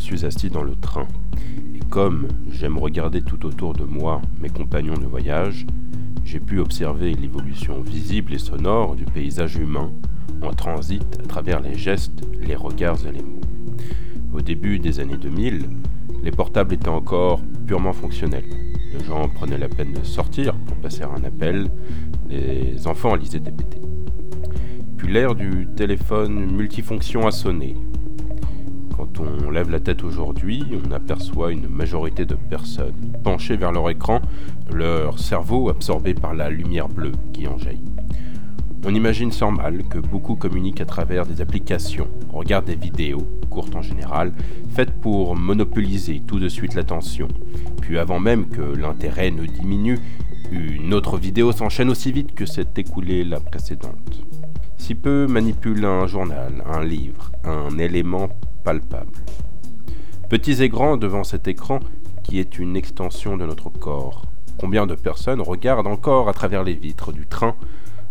suis assis dans le train. Et comme j'aime regarder tout autour de moi mes compagnons de voyage, j'ai pu observer l'évolution visible et sonore du paysage humain en transit à travers les gestes, les regards et les mots. Au début des années 2000, les portables étaient encore purement fonctionnels. Les gens prenaient la peine de sortir pour passer un appel, les enfants lisaient des BT. Puis l'ère du téléphone multifonction a sonné. Quand on lève la tête aujourd'hui, on aperçoit une majorité de personnes penchées vers leur écran, leur cerveau absorbé par la lumière bleue qui en jaillit. On imagine sans mal que beaucoup communiquent à travers des applications, regardent des vidéos, courtes en général, faites pour monopoliser tout de suite l'attention. Puis avant même que l'intérêt ne diminue, une autre vidéo s'enchaîne aussi vite que s'est écoulée la précédente. Si peu manipulent un journal, un livre, un élément palpable. Petits et grands devant cet écran qui est une extension de notre corps. Combien de personnes regardent encore à travers les vitres du train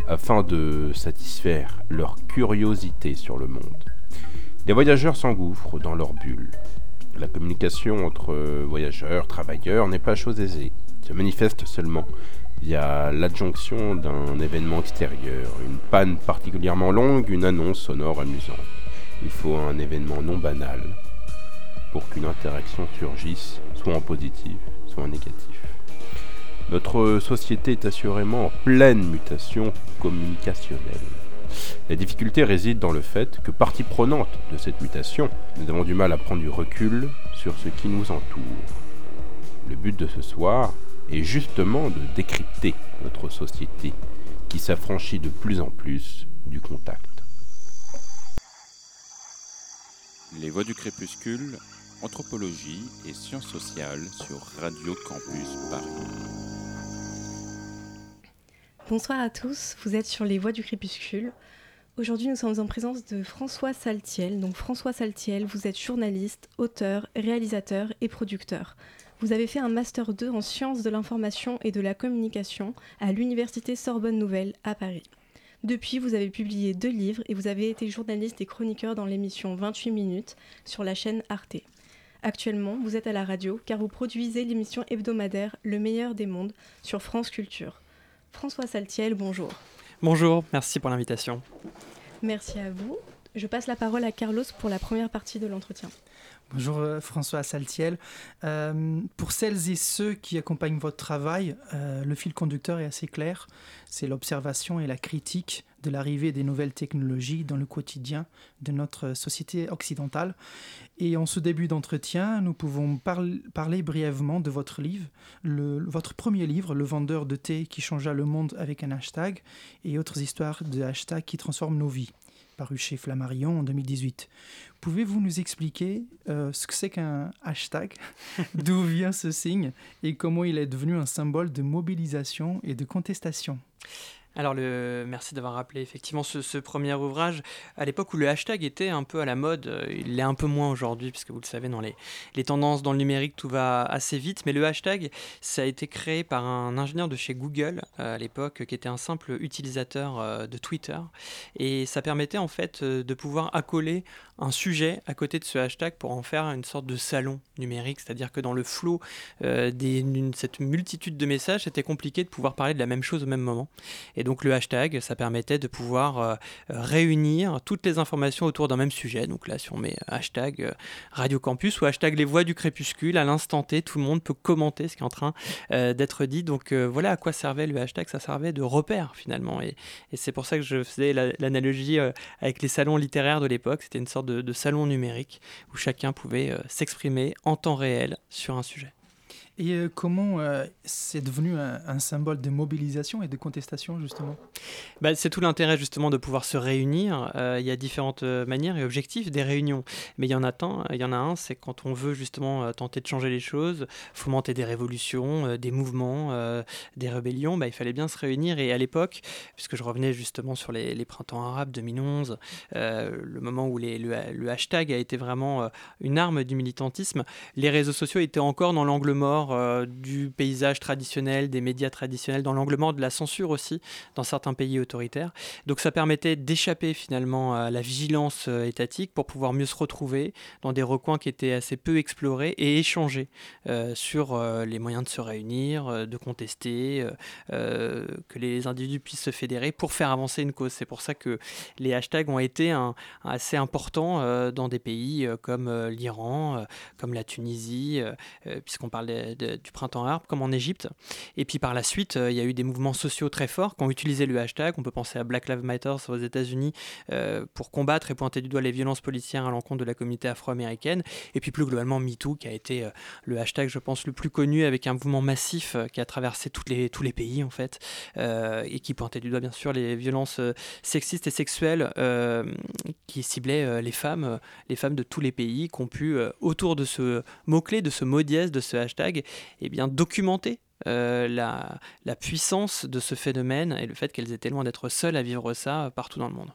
afin de satisfaire leur curiosité sur le monde? Les voyageurs s'engouffrent dans leur bulle. La communication entre voyageurs, travailleurs n'est pas chose aisée, se manifeste seulement via l'adjonction d'un événement extérieur, une panne particulièrement longue, une annonce sonore amusante. Il faut un événement non banal pour qu'une interaction surgisse, soit en positif, soit en négatif. Notre société est assurément en pleine mutation communicationnelle. La difficulté réside dans le fait que, partie prenante de cette mutation, nous avons du mal à prendre du recul sur ce qui nous entoure. Le but de ce soir est justement de décrypter notre société qui s'affranchit de plus en plus du contact. Les voix du crépuscule, anthropologie et sciences sociales sur Radio Campus Paris. Bonsoir à tous, vous êtes sur les voies du crépuscule. Aujourd'hui, nous sommes en présence de François Saltiel. Donc, François Saltiel, vous êtes journaliste, auteur, réalisateur et producteur. Vous avez fait un Master 2 en sciences de l'information et de la communication à l'Université Sorbonne Nouvelle à Paris. Depuis, vous avez publié deux livres et vous avez été journaliste et chroniqueur dans l'émission 28 minutes sur la chaîne Arte. Actuellement, vous êtes à la radio car vous produisez l'émission hebdomadaire Le meilleur des mondes sur France Culture. François Saltiel, bonjour. Bonjour, merci pour l'invitation. Merci à vous. Je passe la parole à Carlos pour la première partie de l'entretien. Bonjour euh, François Saltiel. Euh, pour celles et ceux qui accompagnent votre travail, euh, le fil conducteur est assez clair. C'est l'observation et la critique de l'arrivée des nouvelles technologies dans le quotidien de notre société occidentale. Et en ce début d'entretien, nous pouvons parler brièvement de votre livre, votre premier livre, Le vendeur de thé qui changea le monde avec un hashtag, et autres histoires de hashtags qui transforment nos vies, paru chez Flammarion en 2018. Pouvez-vous nous expliquer euh, ce que c'est qu'un hashtag, d'où vient ce signe, et comment il est devenu un symbole de mobilisation et de contestation? Alors, merci d'avoir rappelé effectivement ce, premier ouvrage. À l'époque où le hashtag était un peu à la mode, euh, il l'est un peu moins aujourd'hui, puisque vous le savez, dans les, les, tendances dans le numérique, tout va assez vite. Mais le hashtag, ça a été créé par un ingénieur de chez Google euh, à l'époque, qui était un simple utilisateur euh, de Twitter. Et ça permettait en fait de pouvoir accoler un sujet à côté de ce hashtag pour en faire une sorte de salon numérique. C'est-à-dire que dans le flot d'une cette multitude de messages, c'était compliqué de pouvoir parler de la même chose au même moment. Donc le hashtag, ça permettait de pouvoir euh, réunir toutes les informations autour d'un même sujet. Donc là, si on met hashtag euh, Radio Campus ou hashtag les voix du crépuscule, à l'instant T, tout le monde peut commenter ce qui est en train euh, d'être dit. Donc voilà à quoi servait le hashtag. Ça servait de repère finalement. Et, c'est pour ça que je faisais l'analogie avec les salons littéraires de l'époque. C'était une sorte de salon numérique où chacun pouvait s'exprimer en temps réel sur un sujet. Et euh, comment euh, c'est devenu un, symbole de mobilisation et de contestation, justement? Bah, C'est tout l'intérêt, justement, de pouvoir se réunir. Euh, il y a différentes manières et objectifs des réunions. Mais il y en a, il y en a un, c'est quand on veut, justement, tenter de changer les choses, fomenter des révolutions, des mouvements, des rébellions, bah, il fallait bien se réunir. Et à l'époque, puisque je revenais justement sur les, printemps arabes 2011, le moment où le, hashtag a été vraiment une arme du militantisme, les réseaux sociaux étaient encore dans l'angle mort mort du paysage traditionnel, des médias traditionnels, dans l'angle mort de la censure aussi, dans certains pays autoritaires. Donc ça permettait d'échapper finalement à la vigilance étatique pour pouvoir mieux se retrouver dans des recoins qui étaient assez peu explorés et échanger sur les moyens de se réunir, de contester, que les individus puissent se fédérer pour faire avancer une cause. C'est pour ça que les hashtags ont été assez importants euh, dans des pays euh, comme euh, l'Iran, comme la Tunisie, puisqu'on parle du printemps arabe, comme en Égypte. Et puis par la suite, il y a eu des mouvements sociaux très forts qui ont utilisé le hashtag. On peut penser à Black Lives Matter aux États-Unis pour combattre et pointer du doigt les violences policières à l'encontre de la communauté afro-américaine. Et puis plus globalement, MeToo, qui a été le hashtag, je pense, le plus connu avec un mouvement massif qui a traversé toutes les, tous les pays en fait, et qui pointait du doigt bien sûr les violences sexistes et sexuelles qui ciblaient euh, les femmes, euh, les femmes de tous les pays qui ont pu, euh, autour de ce mot-clé, de ce mot dièse, de ce hashtag, eh bien, documenter la, la, puissance de ce phénomène et le fait qu'elles étaient loin d'être seules à vivre ça partout dans le monde.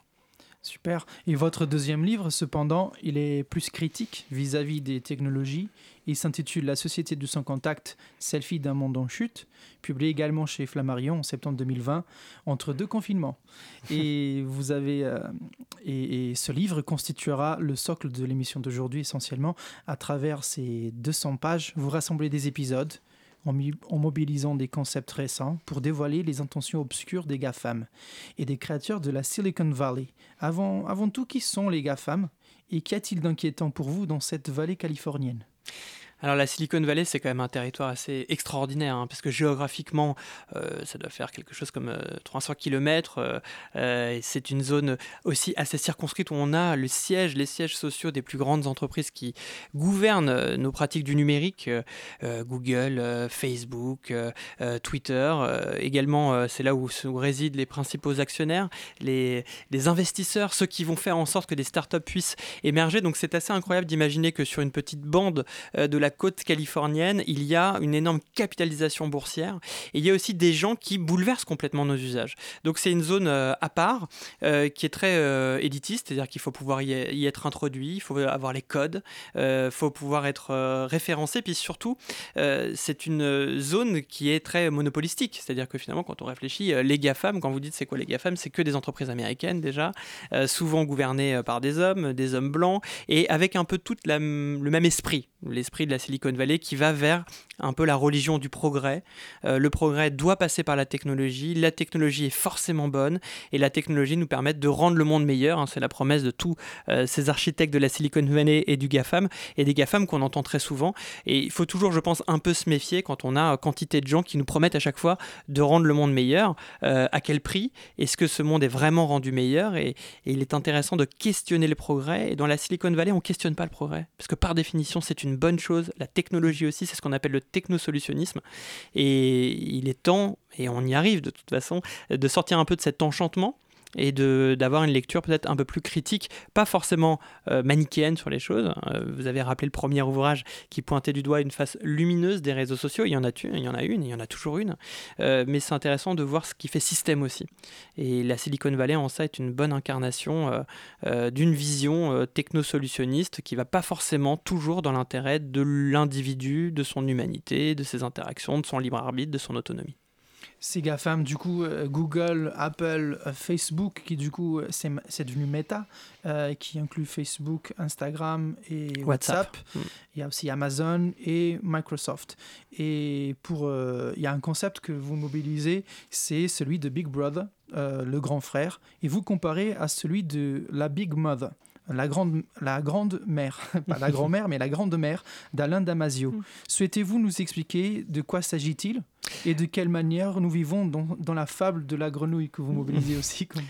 Super. Et votre deuxième livre, cependant, il est plus critique vis-à-vis des technologies. Il s'intitule La société du sans contact, selfie d'un monde en chute, publié également chez Flammarion en septembre 2020, entre deux confinements. Et vous avez euh, et, ce livre constituera le socle de l'émission d'aujourd'hui essentiellement. À travers ces 200 pages, vous rassemblez des épisodes, en, mobilisant des concepts récents pour dévoiler les intentions obscures des GAFAM et des créatures de la Silicon Valley. Avant, avant tout, qui sont les GAFAM et qu'y a-t-il d'inquiétant pour vous dans cette vallée californienne? Alors la Silicon Valley, c'est quand même un territoire assez extraordinaire, hein, parce que géographiquement, euh, ça doit faire quelque chose comme 300 euh, km. Euh, c'est une zone aussi assez circonscrite où on a le siège, les sièges sociaux des plus grandes entreprises qui gouvernent nos pratiques du numérique, Google, Facebook, Twitter. également, c'est là où, résident les principaux actionnaires, les, les investisseurs, ceux qui vont faire en sorte que des startups puissent émerger. Donc c'est assez incroyable d'imaginer que sur une petite bande de la côte californienne, il y a une énorme capitalisation boursière et il y a aussi des gens qui bouleversent complètement nos usages. Donc c'est une zone euh, à part euh, qui est très euh, élitiste, c'est-à-dire qu'il faut pouvoir y, être introduit, il faut avoir les codes, il faut pouvoir être référencé, puis surtout c'est une zone qui est très monopolistique, c'est-à-dire que finalement quand on réfléchit, les GAFAM, quand vous dites c'est quoi les GAFAM, c'est que des entreprises américaines déjà, souvent gouvernées par des hommes, des hommes blancs, et avec un peu tout le même esprit, l'esprit de la Silicon Valley qui va vers un peu la religion du progrès. Euh, le progrès doit passer par la technologie, la technologie est forcément bonne et la technologie nous permet de rendre le monde meilleur. Hein. c'est la promesse de tous euh, ces architectes de la Silicon Valley et du GAFAM et des GAFAM qu'on entend très souvent. Et il faut toujours, je pense, un peu se méfier quand on a quantité de gens qui nous promettent à chaque fois de rendre le monde meilleur. Euh, à quel prix? Est-ce que ce monde est vraiment rendu meilleur? Et, et, il est intéressant de questionner le progrès. Et dans la Silicon Valley, on ne questionne pas le progrès parce que par définition, c'est une bonne chose. La technologie aussi, c'est ce qu'on appelle le technosolutionnisme. Et il est temps, et on y arrive de toute façon, de sortir un peu de cet enchantement et d'avoir une lecture peut-être un peu plus critique, pas forcément euh, manichéenne sur les choses. Euh, vous avez rappelé le premier ouvrage qui pointait du doigt une face lumineuse des réseaux sociaux. Il y en a, il y en a une, il y en a toujours une. Euh, mais c'est intéressant de voir ce qui fait système aussi. Et la Silicon Valley en ça est une bonne incarnation d'une vision technosolutionniste qui va pas forcément toujours dans l'intérêt de l'individu, de son humanité, de ses interactions, de son libre arbitre, de son autonomie ces GAFAM, du coup, euh, Google, Apple, euh, Facebook, qui du coup, euh, c'est devenu Meta, qui inclut Facebook, Instagram et WhatsApp. Il y a aussi Amazon et Microsoft. Et pour, il y a un concept que vous mobilisez, c'est celui de Big Brother, le grand frère, et vous comparez à celui de la Big Mother la grande, la grande mère, pas la grand-mère, mais la grande mère d'Alain Damasio. Mm. Souhaitez-vous nous expliquer de quoi s'agit-il? Et de quelle manière nous vivons dans, dans, la fable de la grenouille que vous mobilisez aussi comme...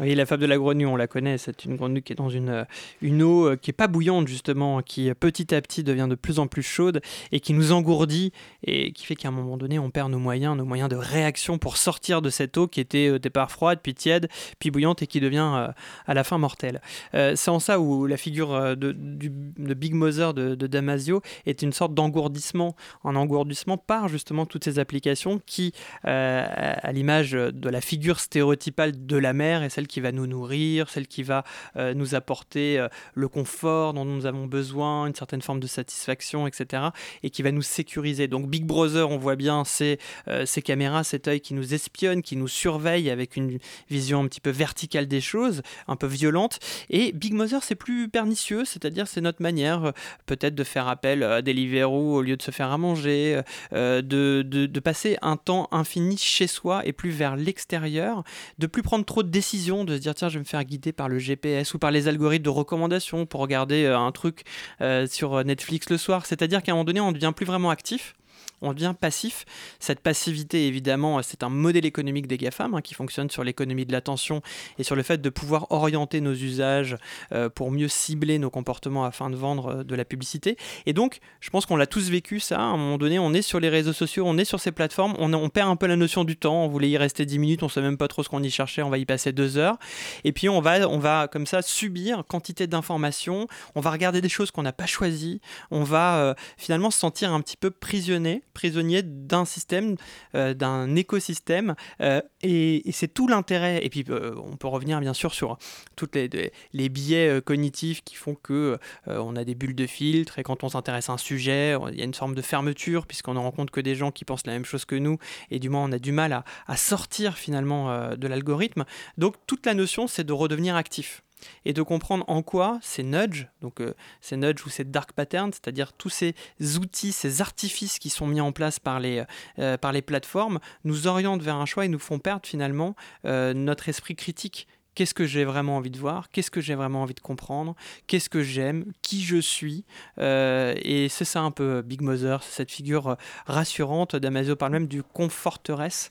Oui, la fable de la grenouille, on la connaît. C'est une grenouille qui est dans une, euh, eau euh, qui n'est pas bouillante, justement, qui euh, petit à petit devient de plus en plus chaude et qui nous engourdit et qui fait qu'à un moment donné, on perd nos moyens, nos moyens de réaction pour sortir de cette eau qui était au départ froide, puis tiède, puis bouillante et qui devient à la fin mortelle. c'est en ça où la figure de, Big Mother de, Damasio est une sorte d'engourdissement, un engourdissement par justement toutes ces applications qui, à l'image de la figure stéréotypale de la mer, est celle qui va nous nourrir, celle qui va nous apporter le confort dont nous avons besoin, une certaine forme de satisfaction, etc. Et qui va nous sécuriser. Donc Big Brother, on voit bien, c'est ces caméras, cet œil qui nous espionne, qui nous surveille avec une vision un petit peu verticale des choses, un peu violente. Et Big Mother, c'est plus pernicieux, c'est-à-dire c'est notre manière peut-être de faire appel à Deliveroo au lieu de se faire à manger, de, de, de passer un temps infini chez soi et plus vers l'extérieur, de plus prendre trop de décisions, de se dire tiens je vais me faire guider par le GPS ou par les algorithmes de recommandation pour regarder euh, un truc euh, sur Netflix le soir. C'est-à-dire qu'à un moment donné on devient plus vraiment actif on devient passif. Cette passivité, évidemment, c'est un modèle économique des GAFAM hein, qui fonctionne sur l'économie de l'attention et sur le fait de pouvoir orienter nos usages euh, pour mieux cibler nos comportements afin de vendre euh, de la publicité. Et donc, je pense qu'on l'a tous vécu ça. À un moment donné, on est sur les réseaux sociaux, on est sur ces plateformes, on, perd un peu la notion du temps. On voulait y rester 10 minutes, on sait même pas trop ce qu'on y cherchait, on va y passer deux heures. Et puis, on va, on va comme ça subir quantité d'informations, on va regarder des choses qu'on n'a pas choisies, on va euh, finalement se sentir un petit peu prisonnier prisonnier d'un système, euh, d'un écosystème, euh, et, c'est tout l'intérêt. Et puis euh, on peut revenir bien sûr sur tous les, biais cognitifs qui font que on a des bulles de filtre, et quand on s'intéresse à un sujet, il y a une forme de fermeture, puisqu'on ne rencontre que des gens qui pensent la même chose que nous, et du moins on a du mal à sortir finalement de l'algorithme. Donc toute la notion, c'est de redevenir actif et de comprendre en quoi ces nudges, donc euh, ces nudges ou ces dark patterns, c'est-à-dire tous ces outils, ces artifices qui sont mis en place par les, euh, par les plateformes, nous orientent vers un choix et nous font perdre finalement euh, notre esprit critique. Qu'est-ce que j'ai vraiment envie de voir? Qu'est-ce que j'ai vraiment envie de comprendre? Qu'est-ce que j'aime? Qui je suis? Et c'est ça un peu Big Mother, cette figure rassurante d'Amazon parle même du conforteresse.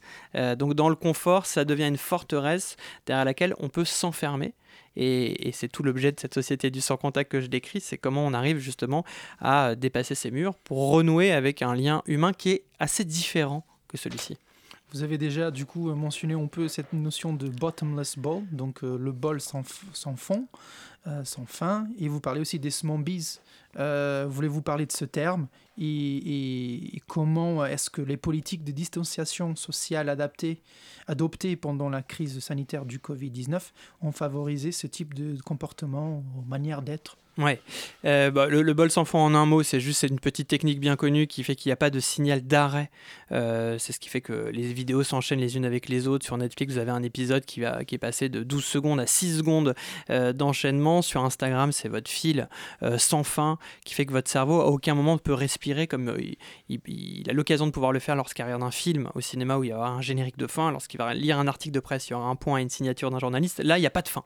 donc dans le confort, ça devient une forteresse derrière laquelle on peut s'enfermer. Et, c'est tout l'objet de cette société du sans contact que je décris, c'est comment on arrive justement à dépasser ces murs pour renouer avec un lien humain qui est assez différent que celui-ci. Vous avez déjà du coup mentionné un peu cette notion de bottomless bowl, donc euh, le bol sans, fond, euh, sans fin, et vous parlez aussi des smombies. Euh, Voulez-vous parler de ce terme et, comment est-ce que les politiques de distanciation sociale adaptées adoptées pendant la crise sanitaire du Covid-19 ont favorisé ce type de comportement, manière d'être? Ouais, euh, bah, le, bol sans fond en un mot, c'est juste une petite technique bien connue qui fait qu'il n'y a pas de signal d'arrêt. Euh, c'est ce qui fait que les vidéos s'enchaînent les unes avec les autres. Sur Netflix, vous avez un épisode qui, va, qui est passé de 12 secondes à 6 secondes euh, d'enchaînement. Sur Instagram, c'est votre fil sans fin qui fait que votre cerveau à aucun moment ne peut respirer comme il, a l'occasion de pouvoir le faire lorsqu'il regarde un film au cinéma où il y aura un générique de fin, lorsqu'il va lire un article de presse, il y aura un point et une signature d'un journaliste. Là, il n'y a pas de fin.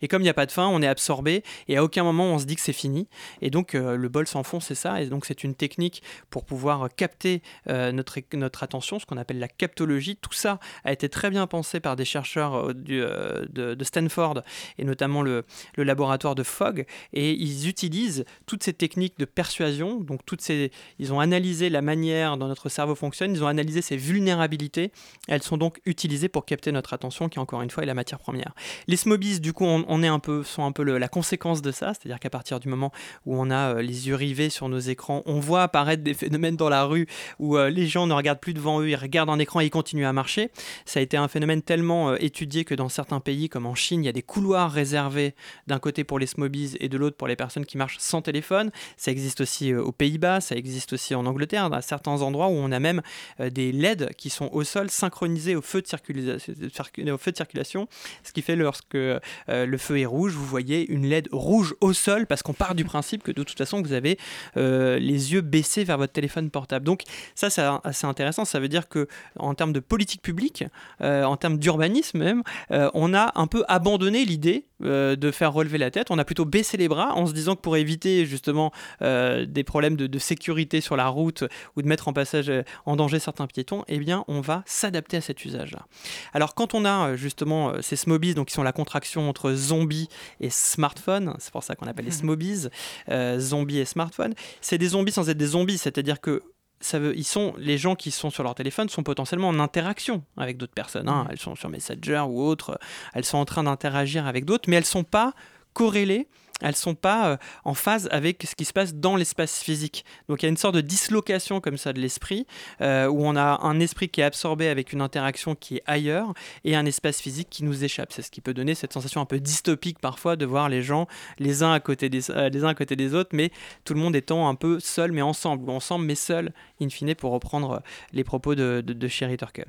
Et comme il n'y a pas de fin, on est absorbé et à aucun moment on se dit que c'est fini. Et donc euh, le bol sans fond, c'est ça. Et donc c'est une technique pour pouvoir capter euh, notre, notre attention, ce qu'on appelle la captologie. Tout ça a été très bien pensé par des chercheurs euh, du, de, Stanford et notamment le, le, laboratoire de Fogg. Et ils utilisent toutes ces techniques de persuasion. Donc toutes ces, ils ont analysé la manière dont notre cerveau fonctionne. Ils ont analysé ses vulnérabilités. Elles sont donc utilisées pour capter notre attention, qui encore une fois est la matière première. Les smobies, du coup, on, est un peu, sont un peu la conséquence de ça, c'est-à-dire qu'à partir du moment où on a euh, les yeux rivés sur nos écrans, on voit apparaître des phénomènes dans la rue où euh, les gens ne regardent plus devant eux, ils regardent un écran et ils continuent à marcher. Ça a été un phénomène tellement euh, étudié que dans certains pays, comme en Chine, il y a des couloirs réservés d'un côté pour les smobies et de l'autre pour les personnes qui marchent sans téléphone. Ça existe aussi aux Pays-Bas, ça existe aussi en Angleterre, dans certains endroits où on a même des LED qui sont au sol synchronisés au feu de circulation, ce qui fait lorsque le feu est rouge, vous voyez une LED rouge au sol parce qu'on part du principe que de toute façon vous avez euh, les yeux baissés vers votre téléphone portable. Donc ça c'est assez intéressant, ça veut dire que en termes de politique publique, euh, en termes d'urbanisme même, euh, on a un peu abandonné l'idée de faire relever la tête, on a plutôt baissé les bras en se disant que pour éviter justement des problèmes de, sécurité sur la route ou de mettre en passage en danger certains piétons, eh bien on va s'adapter à cet usage-là. Alors quand on a justement ces smobies, donc qui sont la contraction entre zombie et smartphone, c'est pour ça qu'on appelle les smobies, euh, zombies et smartphones, c'est des zombies sans être des zombies, c'est-à-dire que ça veut, ils sont, les gens qui sont sur leur téléphone sont potentiellement en interaction avec d'autres personnes. Hein. Mmh. Elles sont sur Messenger ou autres, elles sont en train d'interagir avec d'autres, mais elles ne sont pas corrélées elles sont pas en phase avec ce qui se passe dans l'espace physique. Donc il y a une sorte de dislocation comme ça de l'esprit, où on a un esprit qui est absorbé avec une interaction qui est ailleurs et un espace physique qui nous échappe. C'est ce qui peut donner cette sensation un peu dystopique parfois de voir les gens les uns à côté des, les uns à côté des autres, mais tout le monde étant un peu seul mais ensemble, ou ensemble mais seul, in fine, pour reprendre les propos de, de, Sherry Turkle.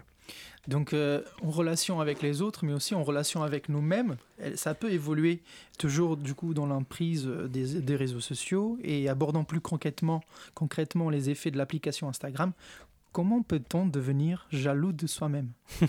Donc euh, en relation avec les autres, mais aussi en relation avec nous-mêmes, ça peut évoluer toujours du coup dans l'emprise des, des, réseaux sociaux et abordant plus concrètement les effets de l'application Instagram comment peut-on devenir jaloux de soi-même?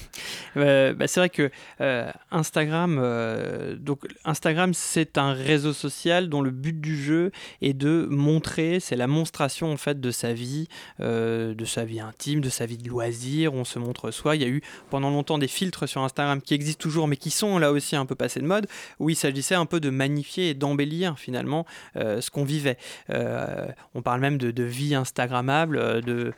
Euh, bah, C'est vrai que euh, Instagram, euh, donc Instagram, c'est un réseau social dont le but du jeu est de montrer, c'est la monstration en fait de sa vie, de sa vie intime, de sa vie de loisir. On se montre soi. Il y a eu pendant longtemps des filtres sur Instagram qui existent toujours, mais qui sont là aussi un peu passés de mode, où il s'agissait un peu de magnifier et d'embellir finalement ce qu'on vivait. on parle même de, de vie Instagrammable, de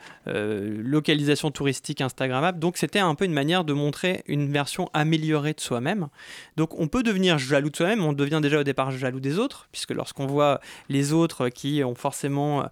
localisation touristique Instagrammable. Donc c'était un peu une manière de montrer une version améliorée de soi-même. Donc on peut devenir jaloux de soi-même, on devient déjà au départ jaloux des autres, puisque lorsqu'on voit les autres qui ont forcément euh,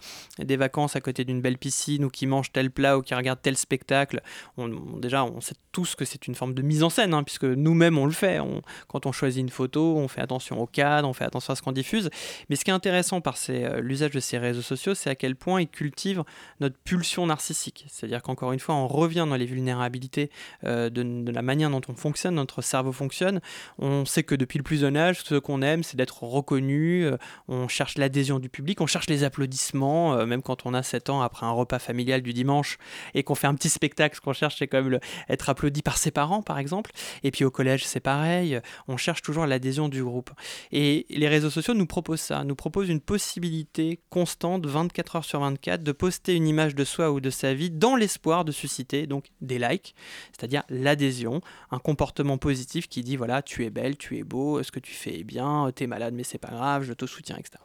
des vacances à côté d'une belle piscine ou qui mangent tel plat ou qui regardent tel spectacle, on, déjà on sait tous que c'est une forme de mise en scène, hein, puisque nous-mêmes on le fait. quand on choisit une photo, on fait attention au cadre, on fait attention à ce qu'on diffuse. Mais ce qui est intéressant par euh, l'usage de ces réseaux sociaux, c'est à quel point ils cultivent notre pulsion narcissique. C'est-à-dire qu'encore une fois, on revient dans les vulnérabilités euh, de, la manière dont on fonctionne, notre cerveau fonctionne. On sait que depuis le plus jeune âge, ce qu'on aime, c'est d'être reconnu. Euh, on cherche l'adhésion du public, on cherche les applaudissements, euh, même quand on a 7 ans après un repas familial du dimanche et qu'on fait un petit spectacle, ce qu'on cherche, c'est quand même être applaudi par ses parents, par exemple. Et puis au collège, c'est pareil. On cherche toujours l'adhésion du groupe. Et les réseaux sociaux nous proposent ça, nous proposent une possibilité constante, 24 heures sur 24, de poster une image de soi ou de sa vie l'espoir de susciter donc des likes, c'est-à-dire l'adhésion, un comportement positif qui dit voilà, tu es belle, tu es beau, ce que tu fais est bien, tu es malade mais c'est pas grave, je te soutiens, etc.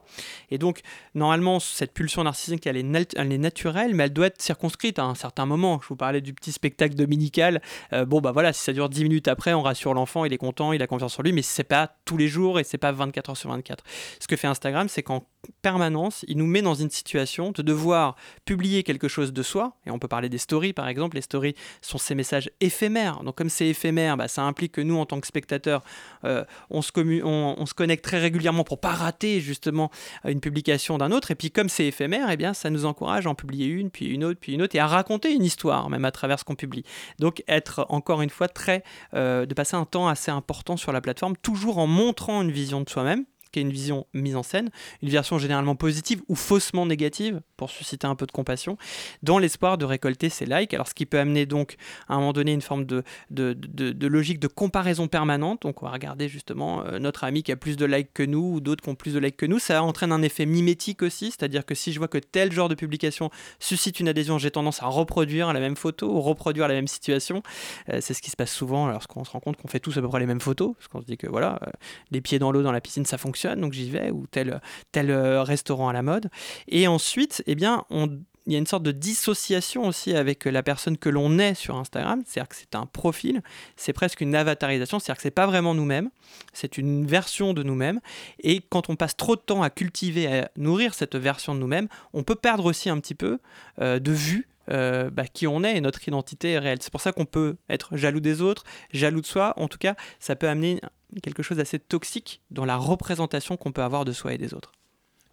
Et donc, normalement, cette pulsion narcissique, elle est, elle est naturelle, mais elle doit être circonscrite à un certain moment. Je vous parlais du petit spectacle dominical. Euh, bon, bah voilà, si ça dure 10 minutes après, on rassure l'enfant, il est content, il a confiance en lui, mais c'est pas tous les jours et c'est pas 24 heures sur 24. Ce que fait Instagram, c'est qu'en permanence, il nous met dans une situation de devoir publier quelque chose de soi, et on peut parler des stories par exemple, les stories sont ces messages éphémères, donc comme c'est éphémère, bah, ça implique que nous en tant que spectateurs, euh, on, se on, se connecte très régulièrement pour pas rater justement une publication d'un autre, et puis comme c'est éphémère, eh bien ça nous encourage à en publier une, puis une autre, puis une autre, et à raconter une histoire même à travers ce qu'on publie. Donc être encore une fois très, euh, de passer un temps assez important sur la plateforme, toujours en montrant une vision de soi-même, qui est une vision mise en scène, une version généralement positive ou faussement négative, pour susciter un peu de compassion, dans l'espoir de récolter ces likes. Alors ce qui peut amener donc à un moment donné une forme de, de, de, logique de comparaison permanente. Donc on va regarder justement euh, notre ami qui a plus de likes que nous ou d'autres qui ont plus de likes que nous. Ça entraîne un effet mimétique aussi, c'est-à-dire que si je vois que tel genre de publication suscite une adhésion, j'ai tendance à reproduire la même photo ou reproduire la même situation. Euh, c'est ce qui se passe souvent lorsqu'on se rend compte qu'on fait tous à peu près les mêmes photos, parce qu'on se dit que voilà, euh, les pieds dans l'eau dans la piscine ça fonctionne donc j'y vais, ou tel, tel euh, restaurant à la mode. Et ensuite, eh bien, on, il y a une sorte de dissociation aussi avec la personne que l'on est sur Instagram, c'est-à-dire que c'est un profil, c'est presque une avatarisation, c'est-à-dire que c'est pas vraiment nous-mêmes, c'est une version de nous-mêmes, et quand on passe trop de temps à cultiver, à nourrir cette version de nous-mêmes, on peut perdre aussi un petit peu euh, de vue euh, bah, qui on est et notre identité réelle. C'est pour ça qu'on peut être jaloux des autres, jaloux de soi. En tout cas, ça peut amener quelque chose d'assez toxique dans la représentation qu'on peut avoir de soi et des autres.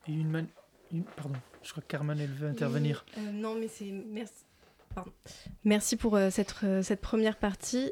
une, Pardon, je crois que Carmen, elle veut intervenir. Euh, non, mais c'est... Merci. Merci pour euh, cette, cette, première partie.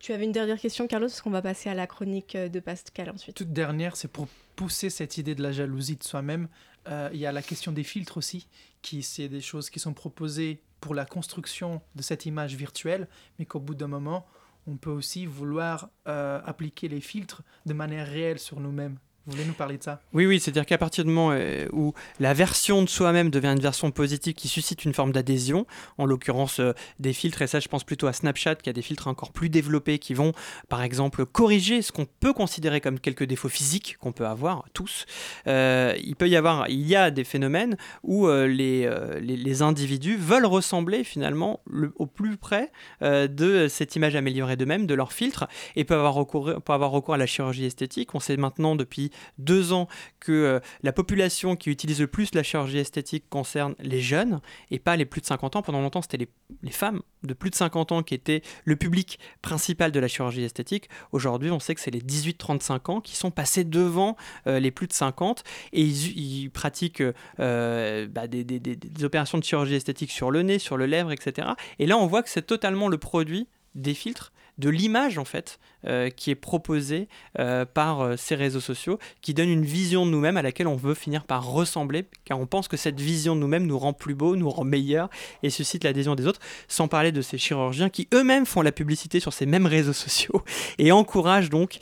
tu avais une dernière question, Carlos, parce qu'on va passer à la chronique de Pascal ensuite. Toute dernière, c'est pour pousser cette idée de la jalousie de soi-même. Il y a la question des filtres aussi, qui c'est des choses qui sont proposées pour la construction de cette image virtuelle, mais qu'au bout d'un moment, on peut aussi vouloir euh, appliquer les filtres de manière réelle sur nous-mêmes. Vous voulez nous parler de ça? Oui, oui, c'est-à-dire qu'à partir du moment euh, où la version de soi-même devient une version positive qui suscite une forme d'adhésion, en l'occurrence euh, des filtres, et ça je pense plutôt à Snapchat qui a des filtres encore plus développés qui vont par exemple corriger ce qu'on peut considérer comme quelques défauts physiques qu'on peut avoir tous, euh, il peut y avoir, il y a des phénomènes où les, les, individus veulent ressembler finalement au plus près de cette image améliorée d'eux-mêmes, de leur filtre, et peuvent avoir, recours, peuvent avoir recours à la chirurgie esthétique. On sait maintenant depuis deux ans que euh, la population qui utilise le plus la chirurgie esthétique concerne les jeunes et pas les plus de 50 ans. Pendant longtemps, c'était les, femmes de plus de 50 ans qui étaient le public principal de la chirurgie esthétique. Aujourd'hui, on sait que c'est les 18-35 ans qui sont passés devant euh, les plus de 50 et ils, pratiquent euh, bah, des opérations de chirurgie esthétique sur le nez, sur le lèvre, etc. Et là, on voit que c'est totalement le produit des filtres de l'image en fait euh, qui est proposée euh, par euh, ces réseaux sociaux, qui donne une vision de nous-mêmes à laquelle on veut finir par ressembler, car on pense que cette vision de nous-mêmes nous rend plus beau, nous rend meilleur et suscite l'adhésion des autres, sans parler de ces chirurgiens qui eux-mêmes font la publicité sur ces mêmes réseaux sociaux et encouragent donc,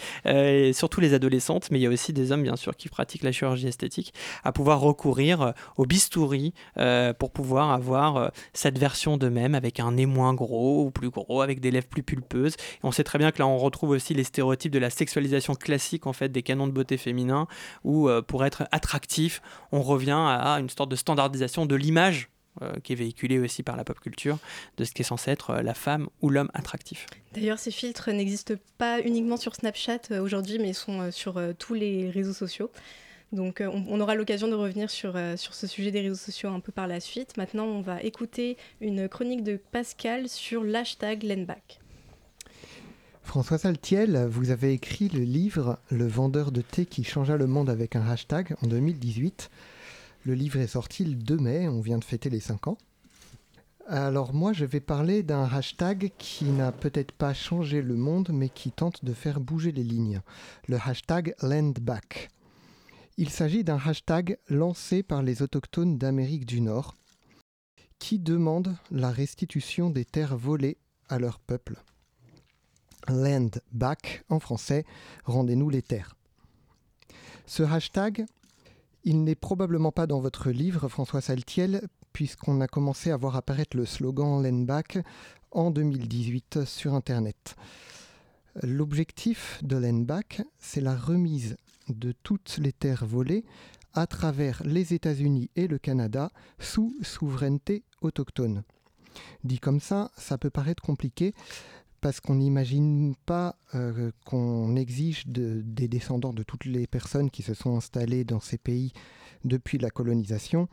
surtout les adolescentes, mais il y a aussi des hommes bien sûr qui pratiquent la chirurgie esthétique, à pouvoir recourir au bistouri pour pouvoir avoir cette version d'eux-mêmes avec un nez moins gros ou plus gros, avec des lèvres plus pulpeuses on sait très bien que là, on retrouve aussi les stéréotypes de la sexualisation classique en fait des canons de beauté féminin, où euh, pour être attractif, on revient à une sorte de standardisation de l'image euh, qui est véhiculée aussi par la pop culture, de ce qui est censé être euh, la femme ou l'homme attractif. D'ailleurs, ces filtres n'existent pas uniquement sur Snapchat aujourd'hui, mais sont sur tous les réseaux sociaux. Donc on, aura l'occasion de revenir sur, sur ce sujet des réseaux sociaux un peu par la suite. Maintenant, on va écouter une chronique de Pascal sur l'hashtag Lenback. François Saltiel, vous avez écrit le livre Le vendeur de thé qui changea le monde avec un hashtag en 2018. Le livre est sorti le 2 mai, on vient de fêter les 5 ans. Alors moi je vais parler d'un hashtag qui n'a peut-être pas changé le monde mais qui tente de faire bouger les lignes. Le hashtag Landback. Il s'agit d'un hashtag lancé par les autochtones d'Amérique du Nord qui demandent la restitution des terres volées à leur peuple. Land Back en français, rendez-nous les terres. Ce hashtag, il n'est probablement pas dans votre livre, François Saltiel, puisqu'on a commencé à voir apparaître le slogan Land Back en 2018 sur Internet. L'objectif de Back, c'est la remise de toutes les terres volées à travers les États-Unis et le Canada sous souveraineté autochtone. Dit comme ça, ça peut paraître compliqué, parce qu'on n'imagine pas euh, qu'on exige des descendants de toutes les personnes qui se sont installées dans ces pays depuis la colonisation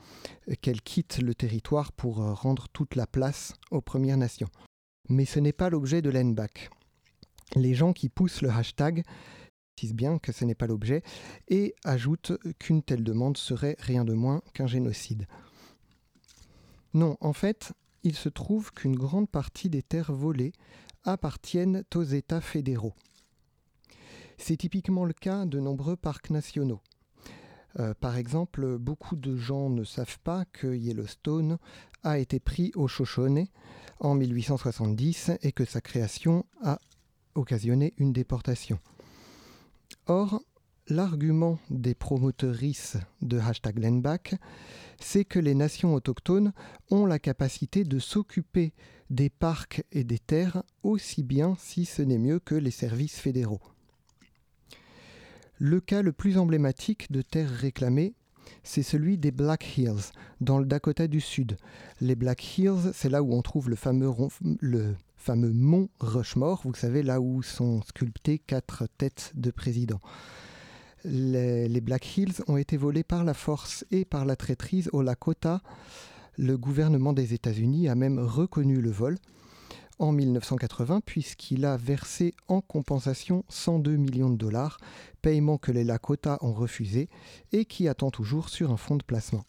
euh, qu'elles quittent le territoire pour euh, rendre toute la place aux Premières Nations. Mais ce n'est pas l'objet de l'ENBAC. Les gens qui poussent le hashtag disent bien que ce n'est pas l'objet et ajoutent qu'une telle demande serait rien de moins qu'un génocide. Non, en fait, il se trouve qu'une grande partie des terres volées appartiennent aux États fédéraux. C'est typiquement le cas de nombreux parcs nationaux. Euh, par exemple, beaucoup de gens ne savent pas que Yellowstone a été pris au Shoshone en 1870 et que sa création a occasionné une déportation. Or, l'argument des promotrices de hashtag Landback, c'est que les nations autochtones ont la capacité de s'occuper des parcs et des terres aussi bien, si ce n'est mieux, que les services fédéraux. Le cas le plus emblématique de terres réclamées, c'est celui des Black Hills, dans le Dakota du Sud. Les Black Hills, c'est là où on trouve le fameux, mont Rushmore, vous savez, là où sont sculptées quatre têtes de présidents. Les, les, Black Hills ont été volés par la force et par la traîtrise au Lakota le gouvernement des États-Unis a même reconnu le vol en 1980 puisqu'il a versé en compensation 102 millions de dollars, paiement que les Lakota ont refusé et qui attend toujours sur un fonds de placement.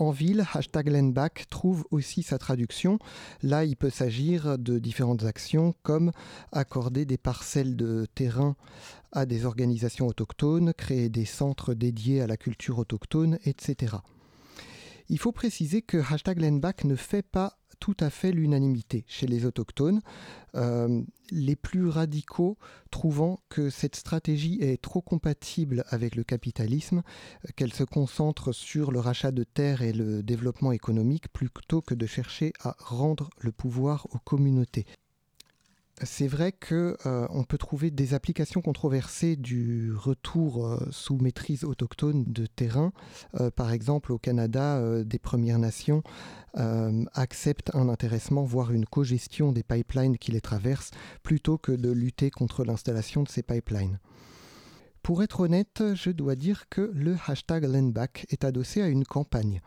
En ville, hashtag Landback trouve aussi sa traduction. Là, il peut s'agir de différentes actions comme accorder des parcelles de terrain à des organisations autochtones, créer des centres dédiés à la culture autochtone, etc. Il faut préciser que hashtag Lenback ne fait pas tout à fait l'unanimité chez les autochtones, euh, les plus radicaux trouvant que cette stratégie est trop compatible avec le capitalisme, qu'elle se concentre sur le rachat de terres et le développement économique plutôt que de chercher à rendre le pouvoir aux communautés c'est vrai qu'on euh, peut trouver des applications controversées du retour euh, sous maîtrise autochtone de terrain. Euh, par exemple, au Canada, des Premières Nations acceptent un intéressement, voire une cogestion des pipelines qui les traversent, plutôt que de lutter contre l'installation de ces pipelines. Pour être honnête, je dois dire que le hashtag Landback est adossé à une campagne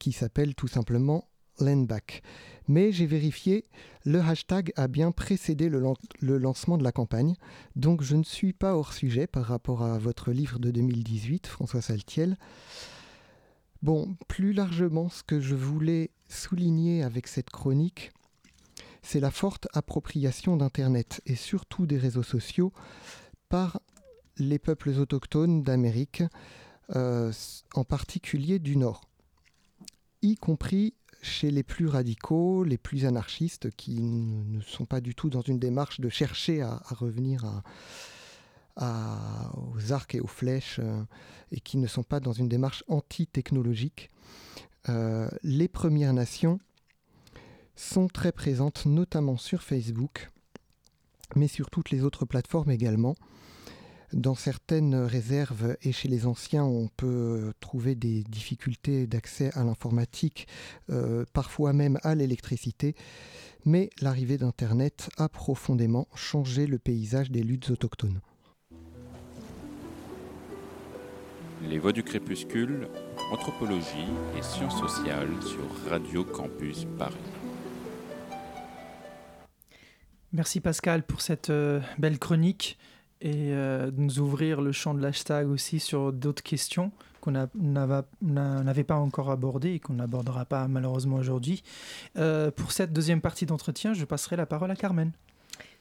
qui s'appelle tout simplement Landback. Mais j'ai vérifié, le hashtag a bien précédé le, le, lancement de la campagne, donc je ne suis pas hors sujet par rapport à votre livre de 2018, François Saltiel. Bon, plus largement, ce que je voulais souligner avec cette chronique, c'est la forte appropriation d'Internet et surtout des réseaux sociaux par les peuples autochtones d'Amérique, euh, en particulier du Nord, y compris chez les plus radicaux, les plus anarchistes, qui ne sont pas du tout dans une démarche de chercher à, revenir aux arcs et aux flèches, euh, et qui ne sont pas dans une démarche anti-technologique. Euh, les Premières Nations sont très présentes, notamment sur Facebook, mais sur toutes les autres plateformes également. Dans certaines réserves et chez les anciens, on peut trouver des difficultés d'accès à l'informatique, euh, parfois même à l'électricité, mais l'arrivée d'Internet a profondément changé le paysage des luttes autochtones. Les Voix du Crépuscule, Anthropologie et Sciences sociales sur Radio Campus Paris. Merci Pascal pour cette euh, belle chronique et euh, de nous ouvrir le champ de l'hashtag aussi sur d'autres questions qu'on n'avait pas encore abordées et qu'on n'abordera pas malheureusement aujourd'hui. Euh, pour cette deuxième partie d'entretien, je passerai la parole à Carmen.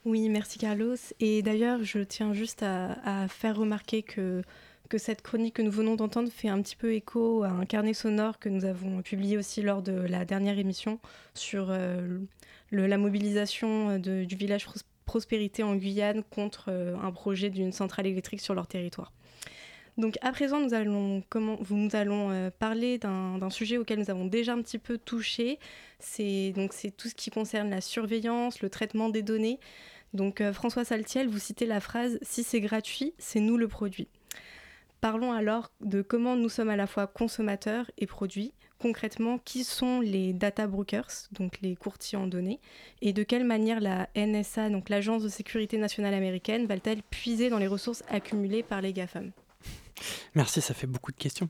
Oui, merci Carlos. Et d'ailleurs, je tiens juste à, faire remarquer que, que cette chronique que nous venons d'entendre fait un petit peu écho à un carnet sonore que nous avons publié aussi lors de la dernière émission sur euh, la mobilisation du village prospérité en Guyane contre euh, un projet d'une centrale électrique sur leur territoire. Donc à présent, nous allons, nous allons euh, parler d'un sujet auquel nous avons déjà un petit peu touché. C'est tout ce qui concerne la surveillance, le traitement des données. Donc euh, François Saltiel, vous citez la phrase Si c'est gratuit, c'est nous le produit. Parlons alors de comment nous sommes à la fois consommateurs et produits concrètement qui sont les data brokers, donc les courtiers en données, et de quelle manière la NSA, donc l'Agence de sécurité nationale américaine, va-t-elle puiser dans les ressources accumulées par les GAFAM Merci, ça fait beaucoup de questions.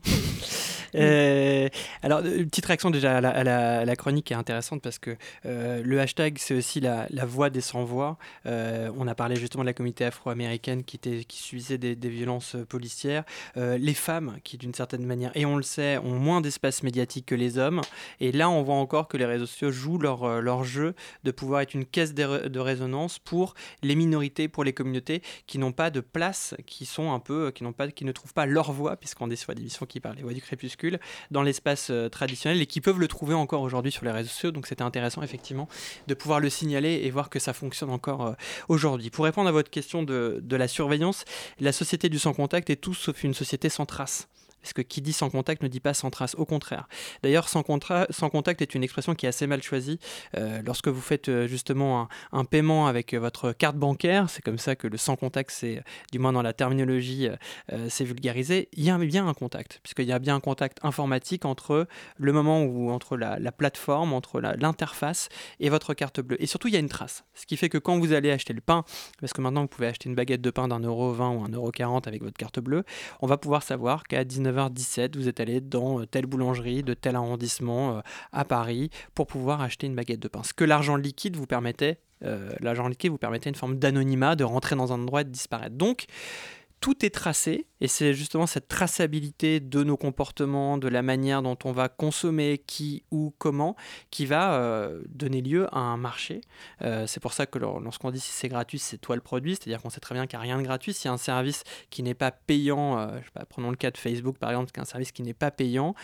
Euh, alors, une euh, petite réaction déjà à la, chronique est intéressante parce que euh, le hashtag, c'est aussi la, voix des sans-voix. on a parlé justement de la communauté afro-américaine qui, subissait des, violences policières. les femmes qui, d'une certaine manière, et on le sait, ont moins d'espace médiatique que les hommes. Et là, on voit encore que les réseaux sociaux jouent leur, jeu de pouvoir être une caisse de, résonance pour les minorités, pour les communautés qui n'ont pas de place, qui sont un peu, qui pas, qui ne trouvent pas leur voix, puisqu'on est sur la division qui parle, les voix du crépuscule dans l'espace euh, traditionnel et qui peuvent le trouver encore aujourd'hui sur les réseaux sociaux. Donc c'était intéressant effectivement de pouvoir le signaler et voir que ça fonctionne encore euh, aujourd'hui. Pour répondre à votre question de, de la surveillance, la société du sans contact est tout sauf une société sans trace. Parce que qui dit sans contact ne dit pas sans trace, au contraire. D'ailleurs, sans, sans contact est une expression qui est assez mal choisie. Euh, lorsque vous faites euh, justement un, paiement avec votre carte bancaire, c'est comme ça que le sans contact, c'est du moins dans la terminologie, euh, c'est vulgarisé, il y a bien un contact, puisqu'il y a bien un contact informatique entre le moment où, entre la, plateforme, entre l'interface et votre carte bleue. Et surtout, il y a une trace. Ce qui fait que quand vous allez acheter le pain, parce que maintenant vous pouvez acheter une baguette de pain d'un euro 20 ou un euro 40 avec votre carte bleue, on va pouvoir savoir qu'à 19 17 vous êtes allé dans euh, telle boulangerie de tel arrondissement euh, à Paris pour pouvoir acheter une baguette de pain. Ce que l'argent liquide vous permettait, euh, l'argent liquide vous permettait une forme d'anonymat, de rentrer dans un endroit et de disparaître. Donc, tout est tracé, et c'est justement cette traçabilité de nos comportements, de la manière dont on va consommer, qui, où, comment, qui va euh, donner lieu à un marché. Euh, c'est pour ça que lorsqu'on dit si c'est gratuit, c'est toi le produit, c'est-à-dire qu'on sait très bien qu'il n'y a rien de gratuit. S'il y a un service qui n'est pas payant, euh, prenons le cas de Facebook par exemple, qui est un service qui n'est pas payant,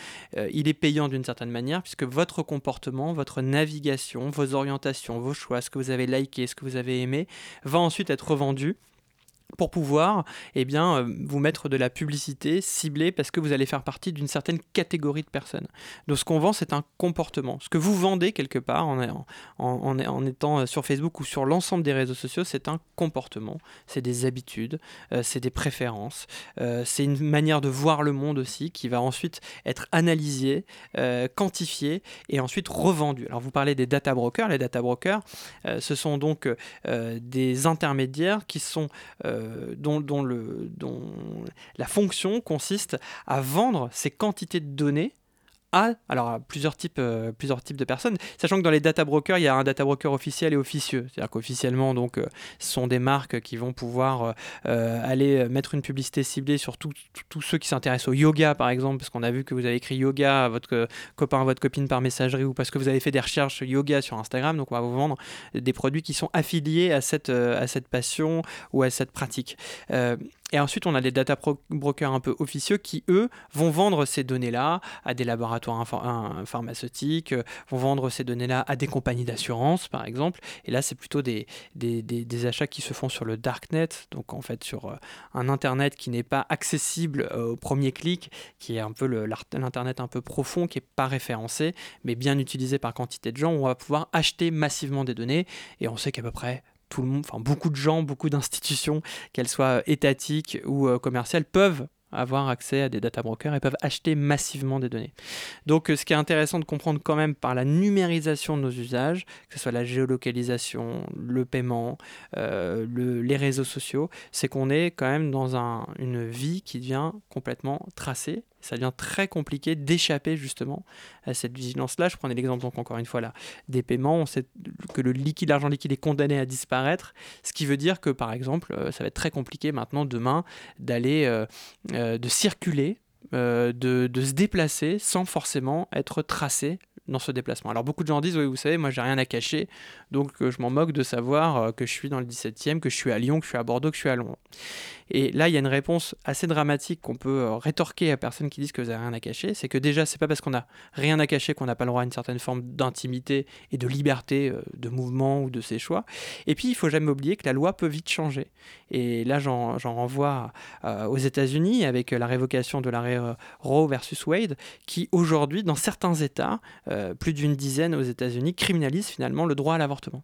il est payant d'une certaine manière, puisque votre comportement, votre navigation, vos orientations, vos choix, ce que vous avez liké, ce que vous avez aimé, va ensuite être revendu pour pouvoir eh bien, euh, vous mettre de la publicité ciblée parce que vous allez faire partie d'une certaine catégorie de personnes. Donc ce qu'on vend, c'est un comportement. Ce que vous vendez quelque part en, en, en, étant euh, sur Facebook ou sur l'ensemble des réseaux sociaux, c'est un comportement, c'est des habitudes, euh, c'est des préférences, c'est une manière de voir le monde aussi qui va ensuite être analysée, quantifiée et ensuite revendue. Alors vous parlez des data brokers. Les data brokers, ce sont donc des intermédiaires qui sont le, dont la fonction consiste à vendre ces quantités de données à alors plusieurs types euh, plusieurs types de personnes sachant que dans les data brokers il y a un data broker officiel et officieux. C'est-à-dire qu'officiellement donc euh, ce sont des marques qui vont pouvoir euh, aller mettre une publicité ciblée sur tous ceux qui s'intéressent au yoga par exemple parce qu'on a vu que vous avez écrit yoga à votre copain votre copine par messagerie ou parce que vous avez fait des recherches yoga sur Instagram. Donc on va vous vendre des produits qui sont affiliés à à cette passion ou à cette pratique et ensuite, on a des data brokers un peu officieux qui, eux, vont vendre ces données-là à des laboratoires pharmaceutiques, euh, vont vendre ces données-là à des compagnies d'assurance, par exemple. Et là, c'est plutôt des, achats qui se font sur le darknet, donc en fait sur euh, un Internet qui n'est pas accessible euh, au premier clic, qui est un peu l'Internet un peu profond, qui n'est pas référencé, mais bien utilisé par quantité de gens, où on va pouvoir acheter massivement des données. Et on sait qu'à peu près tout le monde, enfin beaucoup de gens, beaucoup d'institutions, qu'elles soient étatiques ou euh, commerciales, peuvent avoir accès à des data brokers et peuvent acheter massivement des données. Donc euh, ce qui est intéressant de comprendre quand même par la numérisation de nos usages, que ce soit la géolocalisation, le paiement, euh, les réseaux sociaux, c'est qu'on est quand même dans une vie qui devient complètement tracée ça devient très compliqué d'échapper justement à cette vigilance-là. Je prenais l'exemple donc encore une fois là des paiements. On sait que le liquide, l'argent liquide est condamné à disparaître, ce qui veut dire que par exemple, euh, ça va être très compliqué maintenant demain d'aller, euh, euh, de circuler, de, de, se déplacer sans forcément être tracé dans ce déplacement. Alors beaucoup de gens disent, oui, vous savez, moi j'ai rien à cacher, donc je m'en moque de savoir que je suis dans le 17e, que je suis à Lyon, que je suis à Bordeaux, que je suis à Londres. Et là, il y a une réponse assez dramatique qu'on peut euh, rétorquer à personnes qui disent que vous n'avez rien à cacher. C'est que déjà, c'est pas parce qu'on a rien à cacher qu'on n'a pas le droit à une certaine forme d'intimité et de liberté euh, de mouvement ou de ses choix. Et puis, il faut jamais oublier que la loi peut vite changer. Et là, j'en renvoie euh, aux États-Unis avec la révocation de l'arrêt Roe versus Wade, qui aujourd'hui, dans certains États, plus d'une dizaine aux États-Unis, criminalise finalement le droit à l'avortement.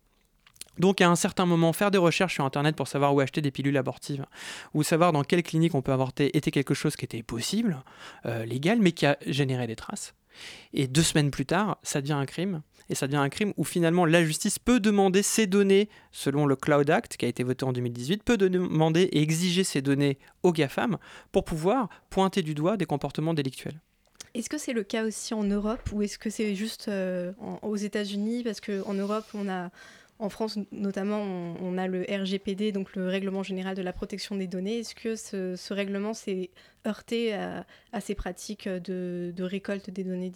Donc à un certain moment, faire des recherches sur Internet pour savoir où acheter des pilules abortives, ou savoir dans quelle clinique on peut avorter, était quelque chose qui était possible, euh, légal, mais qui a généré des traces. Et deux semaines plus tard, ça devient un crime. Et ça devient un crime où finalement la justice peut demander ces données, selon le Cloud Act qui a été voté en 2018, peut demander et exiger ces données aux GAFAM pour pouvoir pointer du doigt des comportements délictuels. Est-ce que c'est le cas aussi en Europe ou est-ce que c'est juste euh, aux États-Unis? Parce qu'en Europe, on a en France, notamment, on, a le RGPD, donc le Règlement général de la protection des données. Est-ce que ce, règlement s'est heurté à, ces pratiques de, récolte des données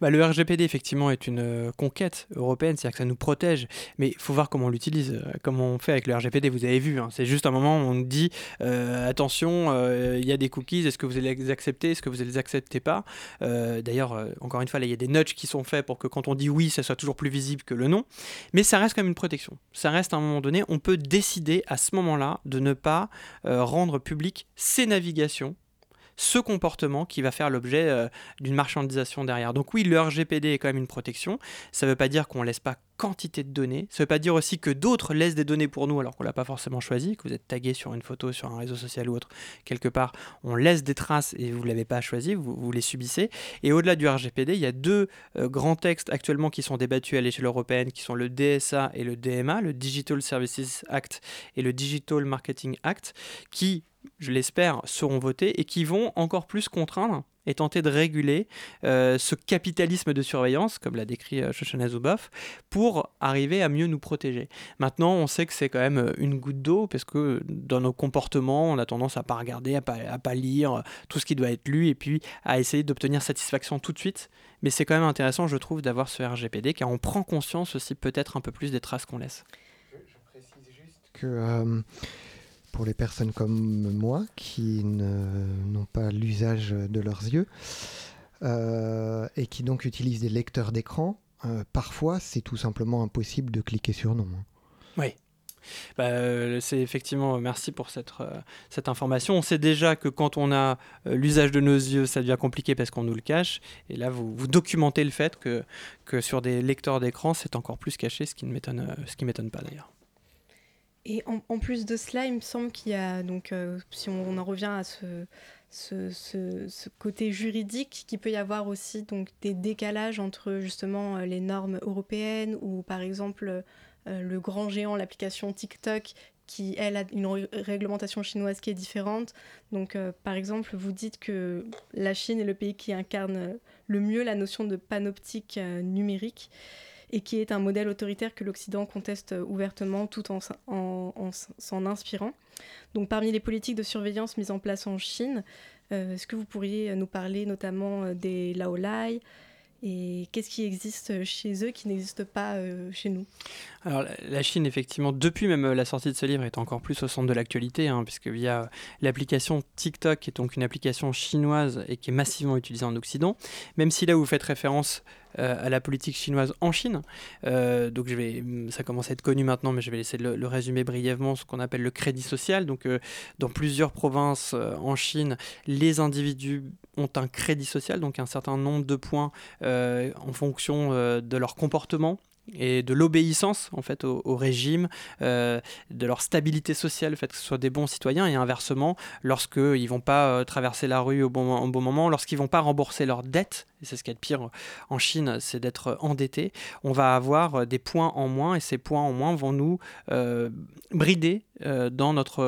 bah, Le RGPD, effectivement, est une euh, conquête européenne, c'est-à-dire que ça nous protège, mais il faut voir comment on l'utilise, euh, comment on fait avec le RGPD. Vous avez vu, hein. c'est juste un moment où on dit euh, attention, il y a des cookies, est-ce que vous allez les accepter, est-ce que vous ne les acceptez pas? D'ailleurs, encore une fois, il y a des nudges qui sont faits pour que quand on dit oui, ça soit toujours plus visible que le non, mais ça reste quand même une protection. Ça reste à un moment donné, on peut décider à ce moment-là de ne pas rendre public ces navigations ce comportement qui va faire l'objet euh, d'une marchandisation derrière. Donc oui, le RGPD est quand même une protection. Ça ne veut pas dire qu'on ne laisse pas quantité de données. Ça ne veut pas dire aussi que d'autres laissent des données pour nous alors qu'on ne l'a pas forcément choisi, que vous êtes tagué sur une photo, sur un réseau social ou autre, quelque part, on laisse des traces et vous ne l'avez pas choisi, vous, les subissez. Et au-delà du RGPD, il y a deux euh, grands textes actuellement qui sont débattus à l'échelle européenne, qui sont le DSA et le DMA, le Digital Services Act et le Digital Marketing Act, qui je l'espère, seront votés et qui vont encore plus contraindre et tenter de réguler euh, ce capitalisme de surveillance, comme l'a décrit euh, Shoshana Zuboff, pour arriver à mieux nous protéger. Maintenant, on sait que c'est quand même euh, une goutte d'eau, parce que dans nos comportements, on a tendance à pas regarder, à pas, pas lire tout ce qui doit être lu, et puis à essayer d'obtenir satisfaction tout de suite. Mais c'est quand même intéressant, je trouve, d'avoir ce RGPD, car on prend conscience aussi peut-être un peu plus des traces qu'on laisse. Je, précise juste que pour les personnes comme moi qui n'ont pas l'usage de leurs yeux euh, et qui donc utilisent des lecteurs d'écran, euh, parfois c'est tout simplement impossible de cliquer sur non. Oui. Bah, euh, c'est effectivement, merci pour cette, cette information. On sait déjà que quand on a l'usage de nos yeux, ça devient compliqué parce qu'on nous le cache. Et là, vous, vous documentez le fait que, que sur des lecteurs d'écran, c'est encore plus caché, ce qui ne m'étonne pas d'ailleurs. Et en, plus de cela, il me semble qu'il y a, donc, euh, si on, en revient à ce, côté juridique, qu'il peut y avoir aussi donc, des décalages entre justement euh, les normes européennes ou par exemple euh, le grand géant, l'application TikTok, qui, elle, a une réglementation chinoise qui est différente. Donc, par exemple, vous dites que la Chine est le pays qui incarne le mieux la notion de panoptique numérique et qui est un modèle autoritaire que l'Occident conteste ouvertement tout en, s'en inspirant. Donc parmi les politiques de surveillance mises en place en Chine, euh, est-ce que vous pourriez nous parler notamment euh, des Laolai et qu'est-ce qui existe chez eux qui n'existe pas euh, chez nous? Alors la Chine, effectivement, depuis même la sortie de ce livre, est encore plus au centre de l'actualité, hein, puisque via l'application TikTok, qui est donc une application chinoise et qui est massivement utilisée en Occident, même si là où vous faites référence euh, à la politique chinoise en Chine. Euh, donc vais, ça commence à être connu maintenant, mais je vais laisser le, résumer brièvement, ce qu'on appelle le crédit social. Donc euh, dans plusieurs provinces en Chine, les individus ont un crédit social, donc un certain nombre de points en fonction de leur comportement et de l'obéissance en fait au, régime, de leur stabilité sociale, le fait que ce soit des bons citoyens et inversement, lorsqu'ils vont pas traverser la rue au bon, moment, lorsqu'ils vont pas rembourser leurs dettes, et c'est ce qu'il y a de pire en Chine, c'est d'être endetté, on va avoir des points en moins et ces points en moins vont nous euh, brider euh, dans notre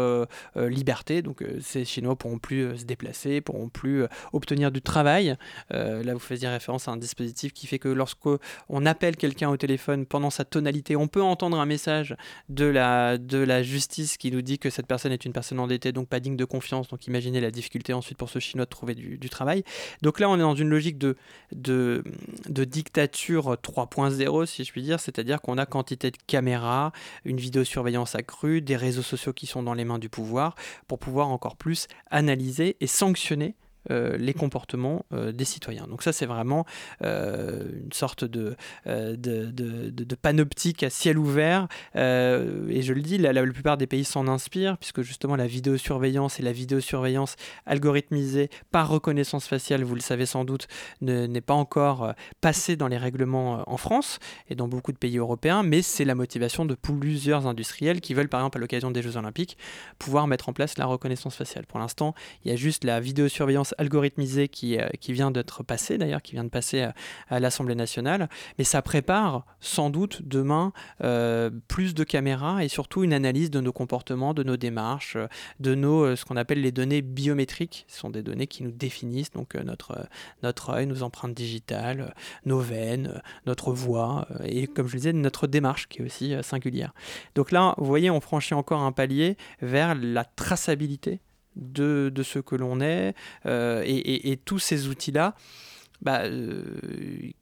euh, liberté. Donc ces Chinois pourront plus se déplacer, pourront plus obtenir du travail. là, vous faisiez référence à un dispositif qui fait que lorsqu'on appelle quelqu'un au téléphone pendant sa tonalité, on peut entendre un message de la, de la justice qui nous dit que cette personne est une personne endettée, donc pas digne de confiance. Donc imaginez la difficulté ensuite pour ce Chinois de trouver du, du travail. Donc là, on est dans une logique de de, dictature 3.0, si je puis dire, c'est-à-dire qu'on a quantité de caméras, une vidéosurveillance accrue, des réseaux sociaux qui sont dans les mains du pouvoir, pour pouvoir encore plus analyser et sanctionner les comportements euh, des citoyens. Donc ça, c'est vraiment euh, une sorte de, de, panoptique à ciel ouvert. et je le dis, la, la, plupart des pays s'en inspirent, puisque justement la vidéosurveillance et la vidéosurveillance algorithmisée par reconnaissance faciale, vous le savez sans doute, n'est pas encore passée dans les règlements en France et dans beaucoup de pays européens, mais c'est la motivation de plusieurs industriels qui veulent, par exemple, à l'occasion des Jeux Olympiques, pouvoir mettre en place la reconnaissance faciale. Pour l'instant, il y a juste la vidéosurveillance algorithmisé qui, euh, qui vient d'être passé, d'ailleurs, qui vient de passer à, l'Assemblée nationale. Mais ça prépare sans doute demain euh, plus de caméras et surtout une analyse de nos comportements, de nos démarches, de nos, euh, ce qu'on appelle les données biométriques. Ce sont des données qui nous définissent, donc notre, notre œil, nos empreintes digitales, nos veines, notre voix et, comme je le disais, notre démarche qui est aussi singulière. Donc là, vous voyez, on franchit encore un palier vers la traçabilité de, de ce que l'on est euh, et, tous ces outils-là. Bah, euh,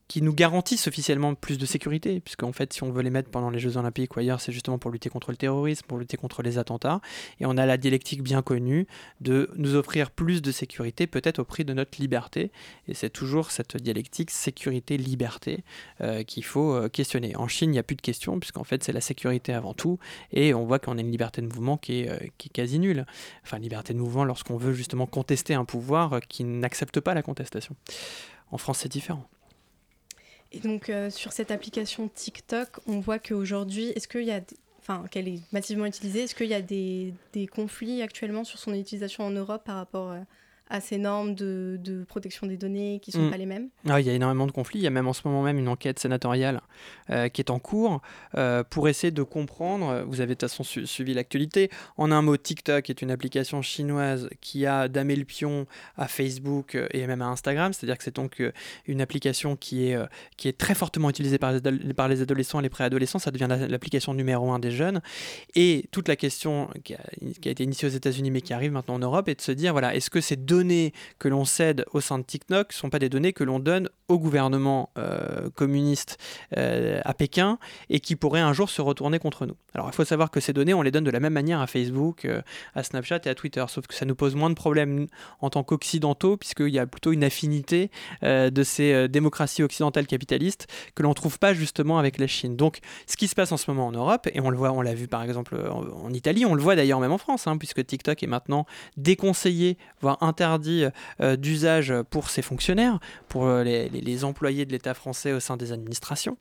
qui nous garantissent officiellement plus de sécurité, puisqu'en fait, si on veut les mettre pendant les Jeux Olympiques ou ailleurs, c'est justement pour lutter contre le terrorisme, pour lutter contre les attentats. Et on a la dialectique bien connue de nous offrir plus de sécurité, peut-être au prix de notre liberté. Et c'est toujours cette dialectique sécurité-liberté euh, qu'il faut euh, questionner. En Chine, il n'y a plus de question, puisqu'en fait, c'est la sécurité avant tout. Et on voit qu'on a une liberté de mouvement euh, qui est quasi nulle. Enfin, liberté de mouvement lorsqu'on veut justement contester un pouvoir qui n'accepte pas la contestation. En France, c'est différent. Et donc, euh, sur cette application TikTok, on voit qu'aujourd'hui, est-ce qu'il y a. Enfin, qu'elle est massivement utilisée. Est-ce qu'il y a des, des, conflits actuellement sur son utilisation en Europe par rapport euh, à ces normes de, de, protection des données qui ne sont mm. pas les mêmes ah, Il y a énormément de conflits. Il y a même en ce moment même une enquête sénatoriale euh, qui est en cours euh, pour essayer de comprendre. Vous avez de toute façon suivi l'actualité. En un mot, TikTok est une application chinoise qui a damé le pion à Facebook euh, et même à Instagram. C'est-à-dire que c'est donc une application qui est, qui est très fortement utilisée par les, par les adolescents et les préadolescents. Ça devient l'application numéro un des jeunes. Et toute la question qui a, qui a été initiée aux États-Unis mais qui arrive maintenant en Europe est de se dire voilà, est-ce que ces deux que l'on cède au sein de TikTok ne sont pas des données que l'on donne au gouvernement euh, communiste euh, à Pékin et qui pourraient un jour se retourner contre nous. Alors il faut savoir que ces données, on les donne de la même manière à Facebook, euh, à Snapchat et à Twitter, sauf que ça nous pose moins de problèmes en tant qu'occidentaux, puisqu'il y a plutôt une affinité de ces démocraties occidentales capitalistes que l'on ne trouve pas justement avec la Chine. Donc ce qui se passe en ce moment en Europe, et on le voit, on l'a vu par exemple en, Italie, on le voit d'ailleurs même en France, hein, puisque TikTok est maintenant déconseillé, voire interdit d'usage pour ses fonctionnaires, pour les les, employés de l'État français au sein des administrations,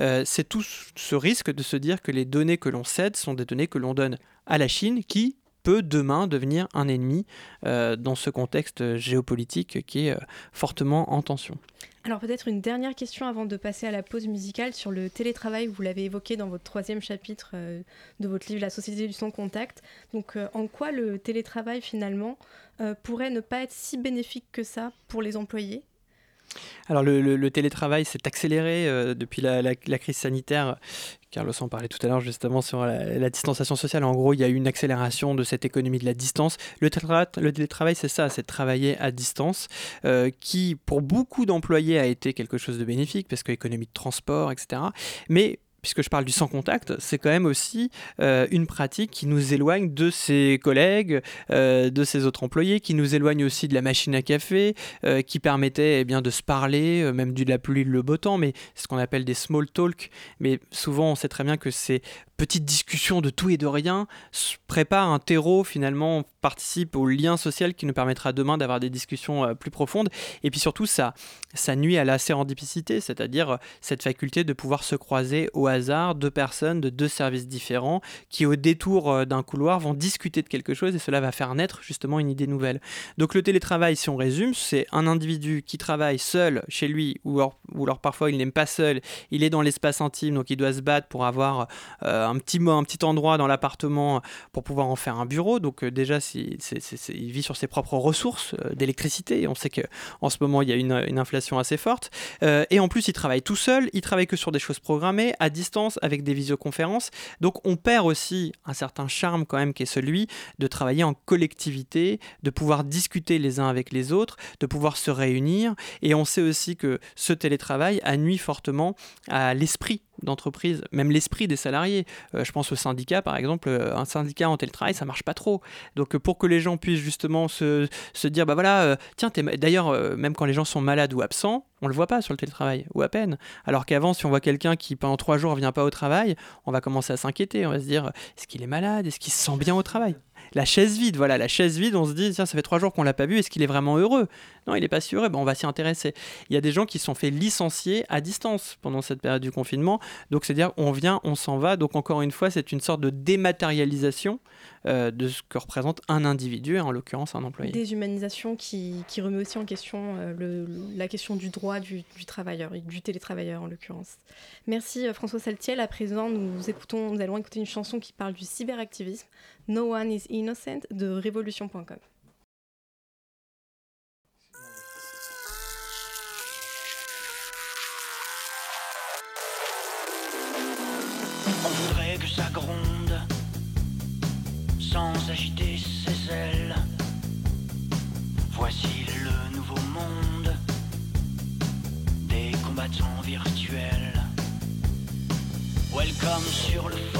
euh, c'est tout ce risque de se dire que les données que l'on cède sont des données que l'on donne à la Chine qui, peut demain devenir un ennemi dans ce contexte géopolitique qui est fortement en tension. Alors peut-être une dernière question avant de passer à la pause musicale sur le télétravail. Vous l'avez évoqué dans votre troisième chapitre euh, de votre livre La société du sans contact. Donc euh, en quoi le télétravail finalement euh, pourrait ne pas être si bénéfique que ça pour les employés? Alors le, télétravail s'est accéléré euh, depuis la, crise sanitaire. Carlos en parlait tout à l'heure justement sur la, distanciation sociale. En gros, il y a eu une accélération de cette économie de la distance. Le, télétravail, c'est ça, c'est travailler à distance, euh, qui pour beaucoup d'employés a été quelque chose de bénéfique parce que économie de transport, etc. Mais puisque je parle du sans contact, c'est quand même aussi euh, une pratique qui nous éloigne de ses collègues, euh, de ses autres employés, qui nous éloigne aussi de la machine à café, euh, qui permettait eh de se parler, même du de la pluie, le beau temps, mais c'est ce qu'on appelle des small talk. Mais souvent, on sait très bien que ces petites discussions de tout et de rien préparent un terreau finalement participe au lien social qui nous permettra demain d'avoir des discussions euh, plus profondes. Et puis surtout, ça, ça nuit à la sérendipicité, c'est-à-dire euh, cette faculté de pouvoir se croiser au hasard deux personnes de deux services différents qui, au détour euh, d'un couloir, vont discuter de quelque chose et cela va faire naître justement une idée nouvelle. Donc le télétravail, si on résume, c'est un individu qui travaille seul chez lui ou alors, parfois il n'aime pas seul, il est dans l'espace intime, donc il doit se battre pour avoir un, petit, un petit endroit dans l'appartement pour pouvoir en faire un bureau. Donc déjà, si il, vit sur ses propres ressources euh, d'électricité. On sait qu'en ce moment, il y a une, inflation assez forte. Euh, et en plus, il travaille tout seul, il travaille que sur des choses programmées, à distance, avec des visioconférences. Donc on perd aussi un certain charme quand même qui est celui de travailler en collectivité, de pouvoir discuter les uns avec les autres, de pouvoir se réunir. Et on sait aussi que ce télétravail a nuit fortement à l'esprit d'entreprise, même l'esprit des salariés. Euh, je pense au syndicat, par exemple, un syndicat en télétravail, ça marche pas trop. Donc pour que les gens puissent justement se, se dire, bah voilà, euh, tiens, d'ailleurs, euh, même quand les gens sont malades ou absents, on le voit pas sur le télétravail, ou à peine. Alors qu'avant, si on voit quelqu'un qui pendant trois jours vient pas au travail, on va commencer à s'inquiéter, on va se dire, est-ce qu'il est malade, est-ce qu'il se sent bien au travail? La chaise vide, voilà, la chaise vide, on se dit, tiens, ça fait trois jours qu'on l'a pas vu, est-ce qu'il est vraiment heureux? Non, il n'est pas si heureux, ben, on va s'y intéresser. Il y a des gens qui sont fait licencier à distance pendant cette période du confinement, donc c'est-à-dire on vient, on s'en va, donc encore une fois, c'est une sorte de dématérialisation euh, de ce que représente un individu, en l'occurrence un employé. Déshumanisation qui, qui remet aussi en question euh, la question du droit du, travailleur, et du télétravailleur en l'occurrence. Merci euh, François Saltiel. À présent, nous, écoutons, nous allons écouter une chanson qui parle du cyberactivisme, No One is Innocent de révolution.com. On voudrait que ça gronde sans agiter ses ailes. Voici le nouveau monde des combattants virtuels. Welcome sur le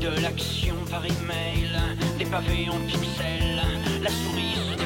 De l'action par email, des pavés en pixels, la souris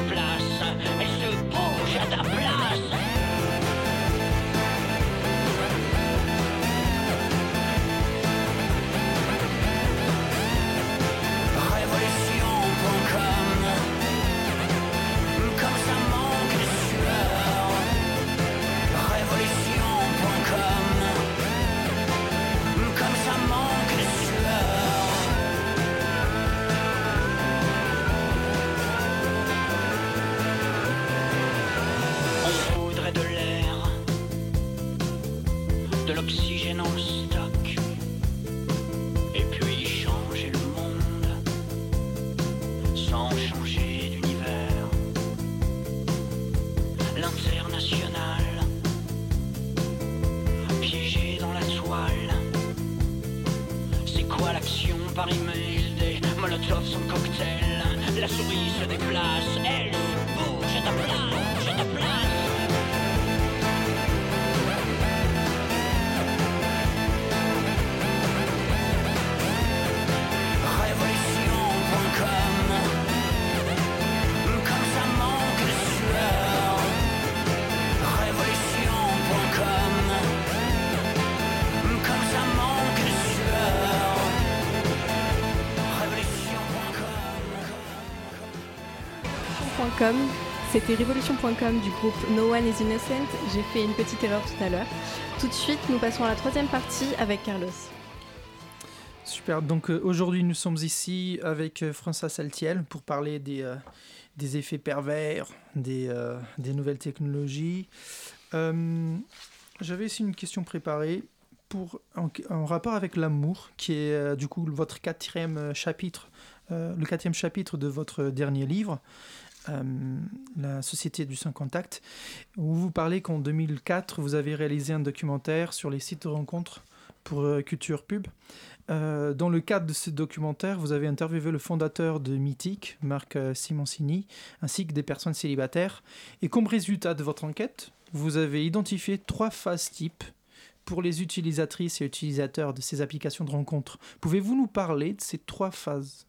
la souris se déplace C'était Révolution.com du groupe No One is Innocent. J'ai fait une petite erreur tout à l'heure. Tout de suite, nous passons à la troisième partie avec Carlos. Super, donc euh, aujourd'hui nous sommes ici avec euh, François Saltiel pour parler des, euh, effets pervers, des, euh, nouvelles technologies. J'avais aussi une question préparée pour, en, en rapport avec l'amour, qui est du coup votre quatrième chapitre, le quatrième chapitre de votre dernier livre euh, la Société du Sans Contact, où vous parlez qu'en 2004, vous avez réalisé un documentaire sur les sites de rencontres pour euh, Culture Pub. Euh, dans le cadre de ce documentaire, vous avez interviewé le fondateur de Mythique, Marc Simoncini, ainsi que des personnes célibataires. Et comme résultat de votre enquête, vous avez identifié trois phases types pour les utilisatrices et utilisateurs de ces applications de rencontres. Pouvez-vous nous parler de ces trois phases?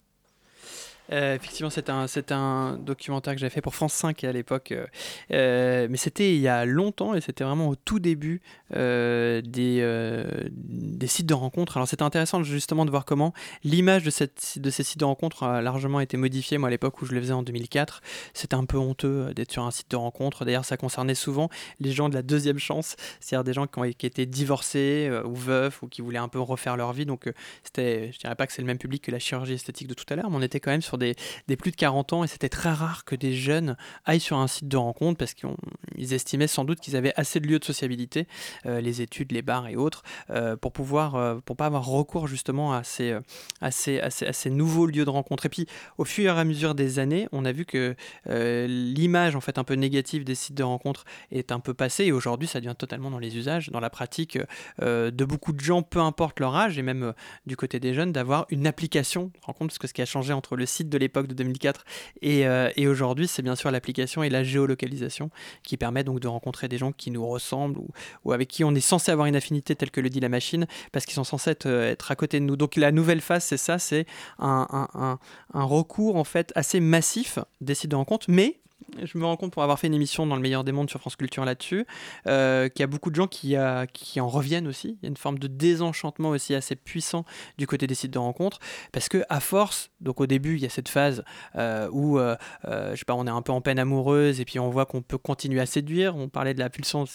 Euh, effectivement, c'est un, un documentaire que j'avais fait pour France 5 à l'époque. euh, euh, mais c'était il y a longtemps et c'était vraiment au tout début des, des sites de rencontres. Alors c'était intéressant justement de voir comment l'image de, de ces sites de rencontres a largement été modifiée. Moi, à l'époque où je le faisais en 2004, c'était un peu honteux d'être sur un site de rencontre. D'ailleurs, ça concernait souvent les gens de la deuxième chance, c'est-à-dire des gens qui, ont, qui étaient divorcés ou veufs ou qui voulaient un peu refaire leur vie. Donc, c'était, je dirais pas que c'est le même public que la chirurgie esthétique de tout à l'heure, mais on était quand même sur des, plus de 40 ans et c'était très rare que des jeunes aillent sur un site de rencontre parce qu'ils estimaient sans doute qu'ils avaient assez de lieux de sociabilité, euh, les études, les bars et autres, euh, pour pouvoir, euh, pour pas avoir recours justement à ces, à, ces, à, ces, nouveaux lieux de rencontre. Et puis, au fur et à mesure des années, on a vu que l'image en fait un peu négative des sites de rencontre est un peu passée et aujourd'hui, ça devient totalement dans les usages, dans la pratique de beaucoup de gens, peu importe leur âge et même du côté des jeunes, d'avoir une application de rencontre, parce que ce qui a changé entre le site de l'époque de 2004 et, euh, et aujourd'hui, c'est bien sûr l'application et la géolocalisation qui permet donc de rencontrer des gens qui nous ressemblent ou, avec qui on est censé avoir une affinité telle que le dit la machine, parce qu'ils sont censés être, euh, être à côté de nous. Donc la nouvelle phase, c'est ça, c'est un recours en fait assez massif des sites de rencontre, mais je me rends compte pour avoir fait une émission dans le meilleur des mondes sur France Culture là-dessus, euh, qu'il y a beaucoup de gens qui, qui en reviennent aussi. Il y a une forme de désenchantement aussi assez puissant du côté des sites de rencontres, parce que à force, donc au début, il y a cette phase euh, où, euh, euh, je sais pas, on est un peu en peine amoureuse et puis on voit qu'on peut continuer à séduire. On parlait de la pulsion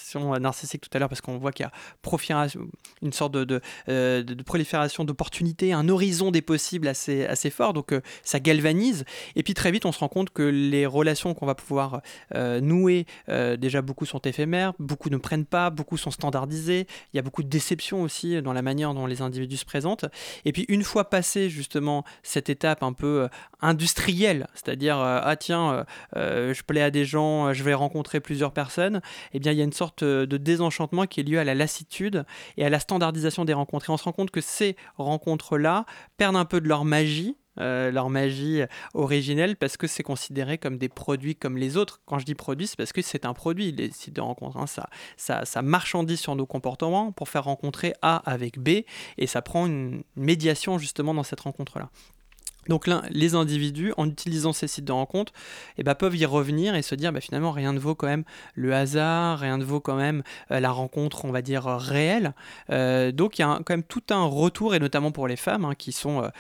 narcissique tout à l'heure parce qu'on voit qu'il y a une sorte de, de, prolifération d'opportunités, un horizon des possibles assez, assez fort, donc ça galvanise. Et puis très vite, on se rend compte que les relations qu'on va pouvoir euh, nouer, euh, déjà beaucoup sont éphémères, beaucoup ne prennent pas, beaucoup sont standardisés. Il y a beaucoup de déceptions aussi dans la manière dont les individus se présentent. Et puis une fois passé justement cette étape un peu euh, industrielle, c'est-à-dire ah tiens, je plais à des gens, je vais rencontrer plusieurs personnes, eh bien il y a une sorte de désenchantement qui est lié à la lassitude et à la standardisation des rencontres. Et on se rend compte que ces rencontres-là perdent un peu de leur magie. Euh, leur magie originelle parce que c'est considéré comme des produits comme les autres. Quand je dis produit, c'est parce que c'est un produit, les sites de rencontres. hein. Ça, ça, ça marchandise sur nos comportements pour faire rencontrer A avec B et ça prend une médiation justement dans cette rencontre-là. Donc là, les individus, en utilisant ces sites de rencontres, eh ben, peuvent y revenir et se dire bah, finalement rien ne vaut quand même le hasard, rien ne vaut quand même euh, la rencontre, on va dire, euh, réelle. Euh, donc il y a quand même tout un retour, et notamment pour les femmes, hein, qui sont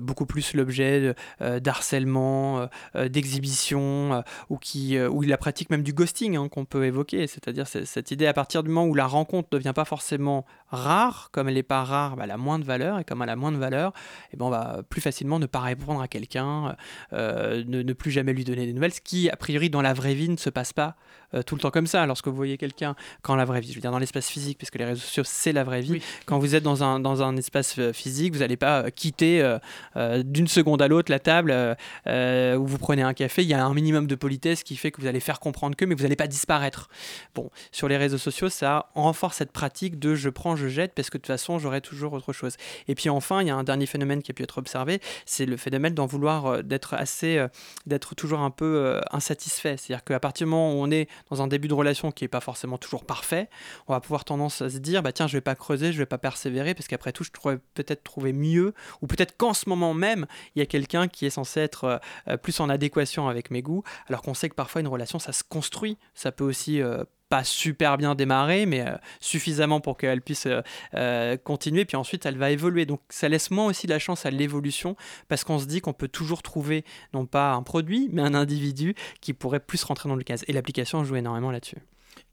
beaucoup plus l'objet d'harcèlement, d'exhibition, ou, qui, ou la pratique même du ghosting hein, qu'on peut évoquer, c'est-à-dire c'est- cette idée à partir du moment où la rencontre ne devient pas forcément rare, comme elle n'est pas rare, bah, elle a moins de valeur, et comme elle a moins de valeur, eh ben, on va plus facilement ne pas répondre à quelqu'un, euh, ne, ne plus jamais lui donner des nouvelles, ce qui, a priori, dans la vraie vie, ne se passe pas euh, tout le temps comme ça. Lorsque vous voyez quelqu'un, quand la vraie vie, je veux dire dans l'espace physique, puisque les réseaux sociaux, c'est la vraie vie, Oui. quand vous êtes dans un, dans un espace euh, physique, vous n'allez pas euh, quitter euh, d'une seconde à l'autre la table où vous prenez un café. Il y a un minimum de politesse qui fait que vous allez faire comprendre que, mais vous n'allez pas disparaître. Bon, sur les réseaux sociaux, ça renforce cette pratique de je prends, je jette, parce que de toute façon, j'aurai toujours autre chose. Et puis enfin, il y a un dernier phénomène qui a pu être observé, c'est le phénomène d'en vouloir d'être assez, d'être toujours un peu insatisfait. C'est-à-dire qu'à partir du moment où on est dans un début de relation qui n'est pas forcément toujours parfait, on va pouvoir tendance à se dire, bah tiens, je vais pas creuser, je vais pas persévérer, parce qu'après tout, je pourrais peut-être trouver mieux, ou peut-être qu'en ce moment même, il y a quelqu'un qui est censé être euh, euh, plus en adéquation avec mes goûts, alors qu'on sait que parfois une relation, ça se construit, ça peut aussi euh, pas super bien démarré, mais suffisamment pour qu'elle puisse continuer. Puis ensuite, elle va évoluer. Donc ça laisse moins aussi la chance à l'évolution parce qu'on se dit qu'on peut toujours trouver non pas un produit, mais un individu qui pourrait plus rentrer dans le cas. Et l'application joue énormément là-dessus.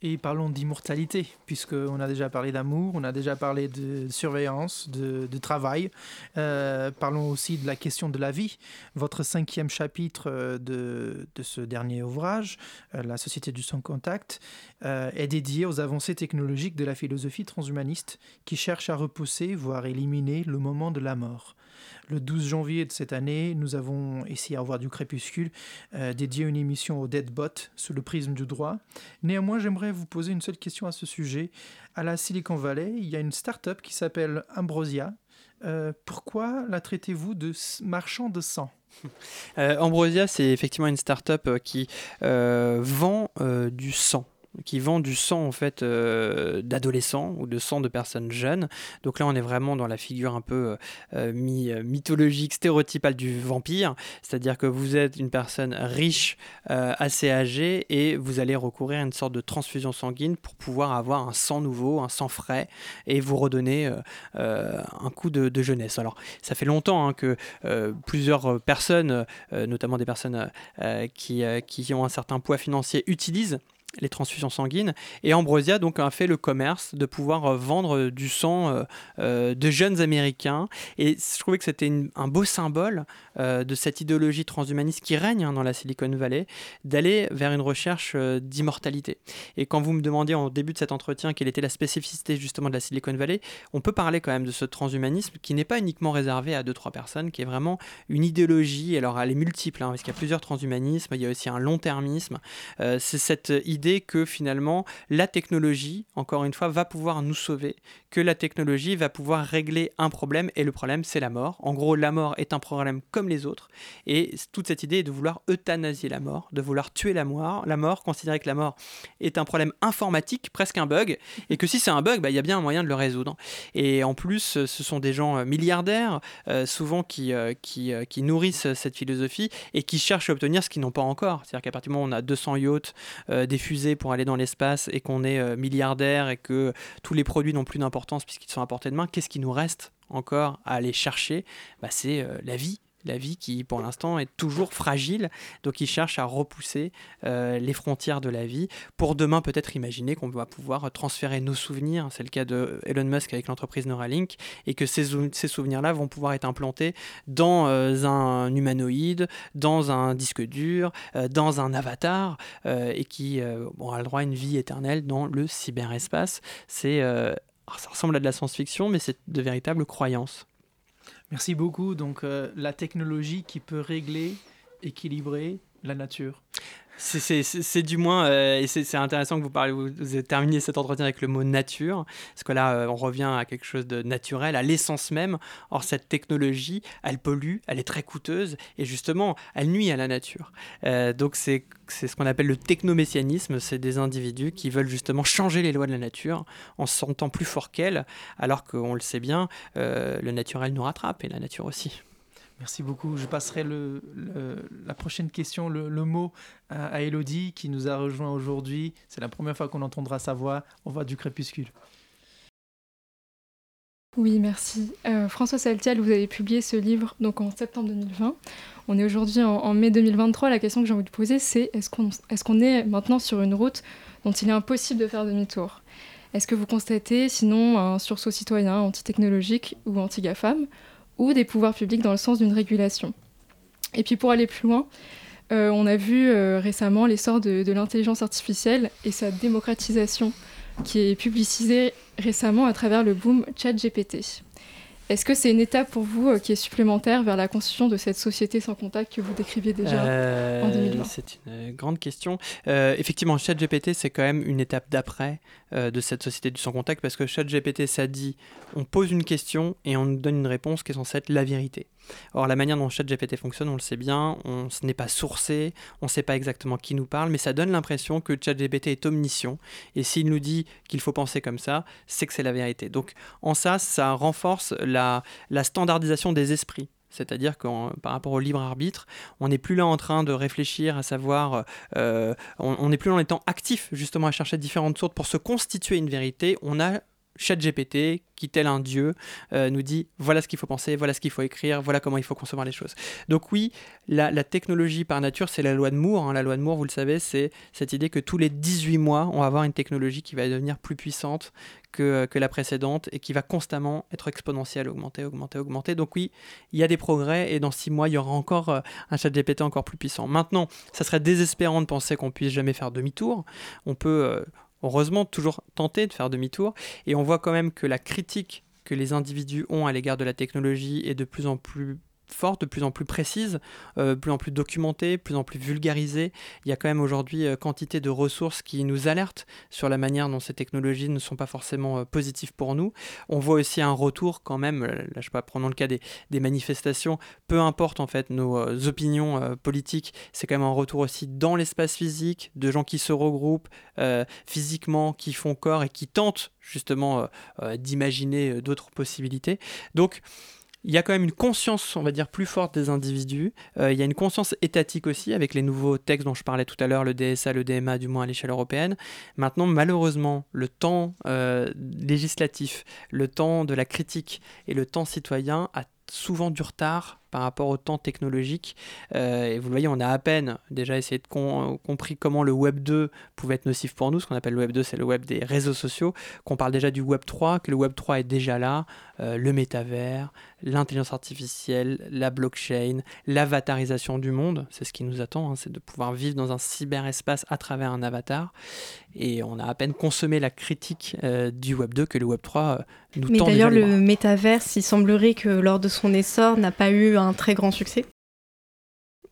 Et parlons d'immortalité, puisqu'on a déjà parlé d'amour, on a déjà parlé de surveillance, de, travail. Euh, parlons aussi de la question de la vie. Votre cinquième chapitre euh, de, de ce dernier ouvrage, euh, La Société du sans-contact, est dédié aux avancées technologiques de la philosophie transhumaniste qui cherche à repousser, voire éliminer le moment de la mort. Le 12 janvier de cette année, nous avons ici à Revoir du Crépuscule euh, dédié une émission au Deadbot sous le prisme du droit. Néanmoins, j'aimerais vous poser une seule question à ce sujet. À la Silicon Valley, il y a une start-up qui s'appelle Ambrosia. Euh, pourquoi la traitez-vous de marchand de sang? Euh, Ambrosia, c'est effectivement une start-up qui vend du sang qui vend du sang en fait euh, d'adolescents ou de sang de personnes jeunes. Donc là, on est vraiment dans la figure un peu euh, euh, mythologique, stéréotypale du vampire, c'est-à-dire que vous êtes une personne riche, assez âgée, et vous allez recourir à une sorte de transfusion sanguine pour pouvoir avoir un sang nouveau, un sang frais, et vous redonner un coup de, jeunesse. Alors, ça fait longtemps hein, que plusieurs personnes, notamment des personnes qui, qui ont un certain poids financier, utilisent les transfusions sanguines. Et Ambrosia donc a fait le commerce de pouvoir euh, vendre du sang euh, euh, de jeunes Américains. Et je trouvais que c'était un beau symbole de cette idéologie transhumaniste qui règne hein, dans la Silicon Valley, d'aller vers une recherche d'immortalité. Et quand vous me demandiez au début de cet entretien quelle était la spécificité justement de la Silicon Valley, on peut parler quand même de ce transhumanisme qui n'est pas uniquement réservé à deux trois personnes, qui est vraiment une idéologie. Alors elle est multiple, hein, parce qu'il y a plusieurs transhumanismes. Il y a aussi un long-termisme. c'est cette idée que finalement la technologie, encore une fois, va pouvoir nous sauver, que la technologie va pouvoir régler un problème et le problème c'est la mort. En gros, la mort est un problème comme les autres et toute cette idée est de vouloir euthanasier la mort, de vouloir tuer la mort, la mort, considérer que la mort est un problème informatique, presque un bug, et que si c'est un bug, bah, il y a bien un moyen de le résoudre. Et en plus, ce sont des gens euh, milliardaires, euh, souvent qui, euh, qui, qui, nourrissent cette philosophie et qui cherchent à obtenir ce qu'ils n'ont pas encore. C'est-à-dire qu'à partir du moment où on a 200 yachts, des pour aller dans l'espace et qu'on est euh, milliardaire et que tous les produits n'ont plus d'importance puisqu'ils sont à portée de main, qu'est-ce qui nous reste encore à aller chercher? Bah, C'est euh, la vie la vie qui pour l'instant est toujours fragile, donc il cherche à repousser euh, les frontières de la vie pour demain peut-être imaginer qu'on va pouvoir transférer nos souvenirs, c'est le cas de Elon Musk avec l'entreprise Neuralink, et que ces, souvenirs-là vont pouvoir être implantés dans euh, un humanoïde, dans un disque dur, euh, dans un avatar, et qui bon, a le droit à une vie éternelle dans le cyberespace. C'est, ça ressemble à de la science-fiction, mais c'est de véritables croyances. Merci beaucoup. Donc, euh, la technologie qui peut régler, équilibrer la nature. C'est du moins, euh, et c'est intéressant que vous parlez, vous, vous terminé cet entretien avec le mot nature, parce que là, euh, on revient à quelque chose de naturel, à l'essence même. Or, cette technologie, elle pollue, elle est très coûteuse, et justement, elle nuit à la nature. Euh, donc, c'est ce qu'on appelle le technomessianisme, c'est des individus qui veulent justement changer les lois de la nature en se sentant plus fort qu'elle, alors qu'on le sait bien, le naturel nous rattrape, et la nature aussi. Merci beaucoup. Je passerai le, la prochaine question, le, mot à, Elodie qui nous a rejoint aujourd'hui. C'est la première fois qu'on entendra sa voix. On voit du crépuscule. Oui, merci. Euh, François Saltiel, vous avez publié ce livre donc en septembre 2020. On est aujourd'hui en, mai 2023. La question que j'ai envie de poser, c'est est-ce qu'on est, est maintenant sur une route dont il est impossible de faire demi-tour? Est-ce que vous constatez sinon un sursaut citoyen anti-technologique ou anti-GAFAM? Ou des pouvoirs publics dans le sens d'une régulation. Et puis pour aller plus loin, euh, on a vu euh, récemment l'essor de, de l'intelligence artificielle et sa démocratisation qui est publicisée récemment à travers le boom ChatGPT. Est-ce que c'est une étape pour vous euh, qui est supplémentaire vers la constitution de cette société sans contact que vous décriviez déjà euh, en 2020 C'est une grande question. Euh, effectivement, ChatGPT, c'est quand même une étape d'après de cette société du sans contact parce que ChatGPT, ça dit on pose une question et on nous donne une réponse qui est censée être la vérité. Or, la manière dont ChatGPT fonctionne, on le sait bien, on, ce n'est pas sourcé, on ne sait pas exactement qui nous parle, mais ça donne l'impression que ChatGPT est omniscient. Et s'il nous dit qu'il faut penser comme ça, c'est que c'est la vérité. Donc, en ça, ça renforce la, standardisation des esprits c'est-à-dire que par rapport au libre arbitre, on n'est plus là en train de réfléchir à savoir, euh, on n'est plus en étant actif justement à chercher différentes sources pour se constituer une vérité, on a ChatGPT, qui tel un dieu, euh, nous dit voilà ce qu'il faut penser, voilà ce qu'il faut écrire, voilà comment il faut concevoir les choses. Donc oui, la, technologie par nature, c'est la loi de Moore. Hein. La loi de Moore, vous le savez, c'est cette idée que tous les 18 mois, on va avoir une technologie qui va devenir plus puissante que, la précédente et qui va constamment être exponentielle, augmenter, augmenter, augmenter. Donc oui, il y a des progrès et dans 6 mois, il y aura encore euh, un chat GPT encore plus puissant. Maintenant, ça serait désespérant de penser qu'on puisse jamais faire demi-tour. On peut... Euh, heureusement toujours tenter de faire demi-tour. Et on voit quand même que la critique que les individus ont à l'égard de la technologie est de plus en plus forte, de plus en plus précise, euh, de plus en plus documentée, de plus en plus vulgarisée. Il y a quand même aujourd'hui euh, quantité de ressources qui nous alertent sur la manière dont ces technologies ne sont pas forcément euh, positives pour nous. On voit aussi un retour quand même, là je sais pas, prenons le cas des manifestations, peu importe en fait nos opinions politiques, c'est quand même un retour aussi dans l'espace physique, de gens qui se regroupent physiquement, qui font corps et qui tentent justement d'imaginer d'autres possibilités. Donc, il y a quand même une conscience, on va dire, plus forte des individus. Euh, il y a une conscience étatique aussi, avec les nouveaux textes dont je parlais tout à l'heure, le DSA, le DMA, du moins à l'échelle européenne. Maintenant, malheureusement, le temps euh, législatif, le temps de la critique et le temps citoyen a souvent du retard par rapport au temps technologique. Euh, et vous le voyez, on a à peine déjà essayé de compris comment le Web 2 pouvait être nocif pour nous. Ce qu'on appelle le Web 2, c'est le Web des réseaux sociaux. Qu'on parle déjà du Web 3, que le Web 3 est déjà là, euh, le métavers, l'intelligence artificielle, la blockchain, l'avatarisation du monde. C'est ce qui nous attend, hein, c'est de pouvoir vivre dans un cyberespace à travers un avatar. Et on a à peine consommé la critique euh, du Web 2 que le Web 3 nous Mais d'ailleurs, le métavers, il semblerait que lors de son essor, n'a pas eu un très grand succès.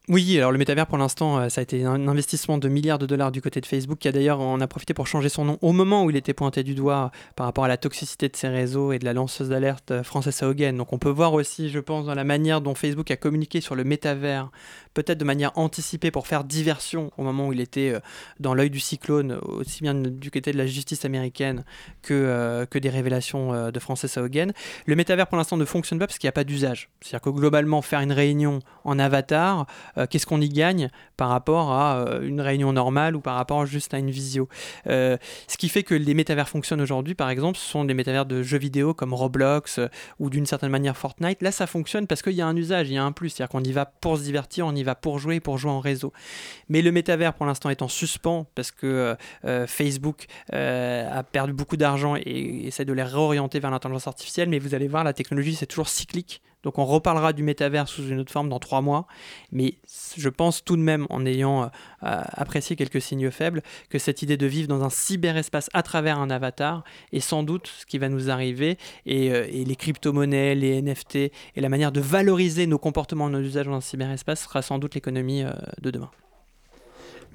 Oui, alors le métavers pour l'instant, euh, ça a été un investissement de milliards de dollars du côté de Facebook qui a d'ailleurs en a profité pour changer son nom au moment où il était pointé du doigt par rapport à la toxicité de ses réseaux et de la lanceuse d'alerte euh, Frances Haugen. Donc on peut voir aussi, je pense, dans la manière dont Facebook a communiqué sur le métavers, peut-être de manière anticipée pour faire diversion au moment où il était euh, dans l'œil du cyclone, aussi bien du côté de la justice américaine que, que des révélations de Frances Haugen. Le métavers pour l'instant ne fonctionne pas parce qu'il n'y a pas d'usage. C'est-à-dire que globalement, faire une réunion en avatar, euh, qu'est-ce qu'on y gagne par rapport à euh, une réunion normale ou par rapport juste à une visio? Euh, ce qui fait que les métavers fonctionnent aujourd'hui, par exemple, ce sont des métavers de jeux vidéo comme Roblox ou d'une certaine manière Fortnite. Là, ça fonctionne parce qu'il y a un usage, il y a un plus, c'est-à-dire qu'on y va pour se divertir, on y va pour jouer, pour jouer en réseau. Mais le métavers, pour l'instant, est en suspens parce que Facebook a perdu beaucoup d'argent et essaie de les réorienter vers l'intelligence artificielle. Mais vous allez voir, la technologie, c'est toujours cyclique. Donc on reparlera du métavers sous une autre forme dans trois mois. Mais je pense tout de même, en ayant euh, apprécié quelques signes faibles, que cette idée de vivre dans un cyberespace à travers un avatar est sans doute ce qui va nous arriver. Et, euh, les crypto-monnaies, les NFT et la manière de valoriser nos comportements, nos usages dans un cyberespace sera sans doute l'économie euh, de demain.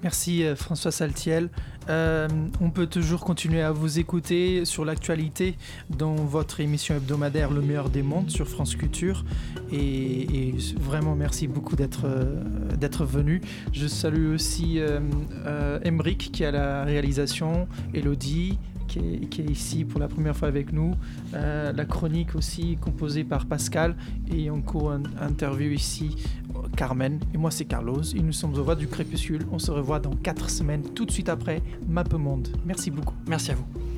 Merci euh, François Saltiel. Euh, on peut toujours continuer à vous écouter sur l'actualité dans votre émission hebdomadaire Le meilleur des mondes sur France Culture. Et, vraiment merci beaucoup d'être euh, d'être venu. Je salue aussi Emric qui a la réalisation, Elodie, qui est, ici pour la première fois avec nous. la chronique aussi composée par Pascal et en co-interview ici Carmen. Et moi c'est Carlos et nous sommes au Voix du Crépuscule. On se revoit dans 4 semaines tout de suite après Monde. Merci beaucoup. Merci à vous.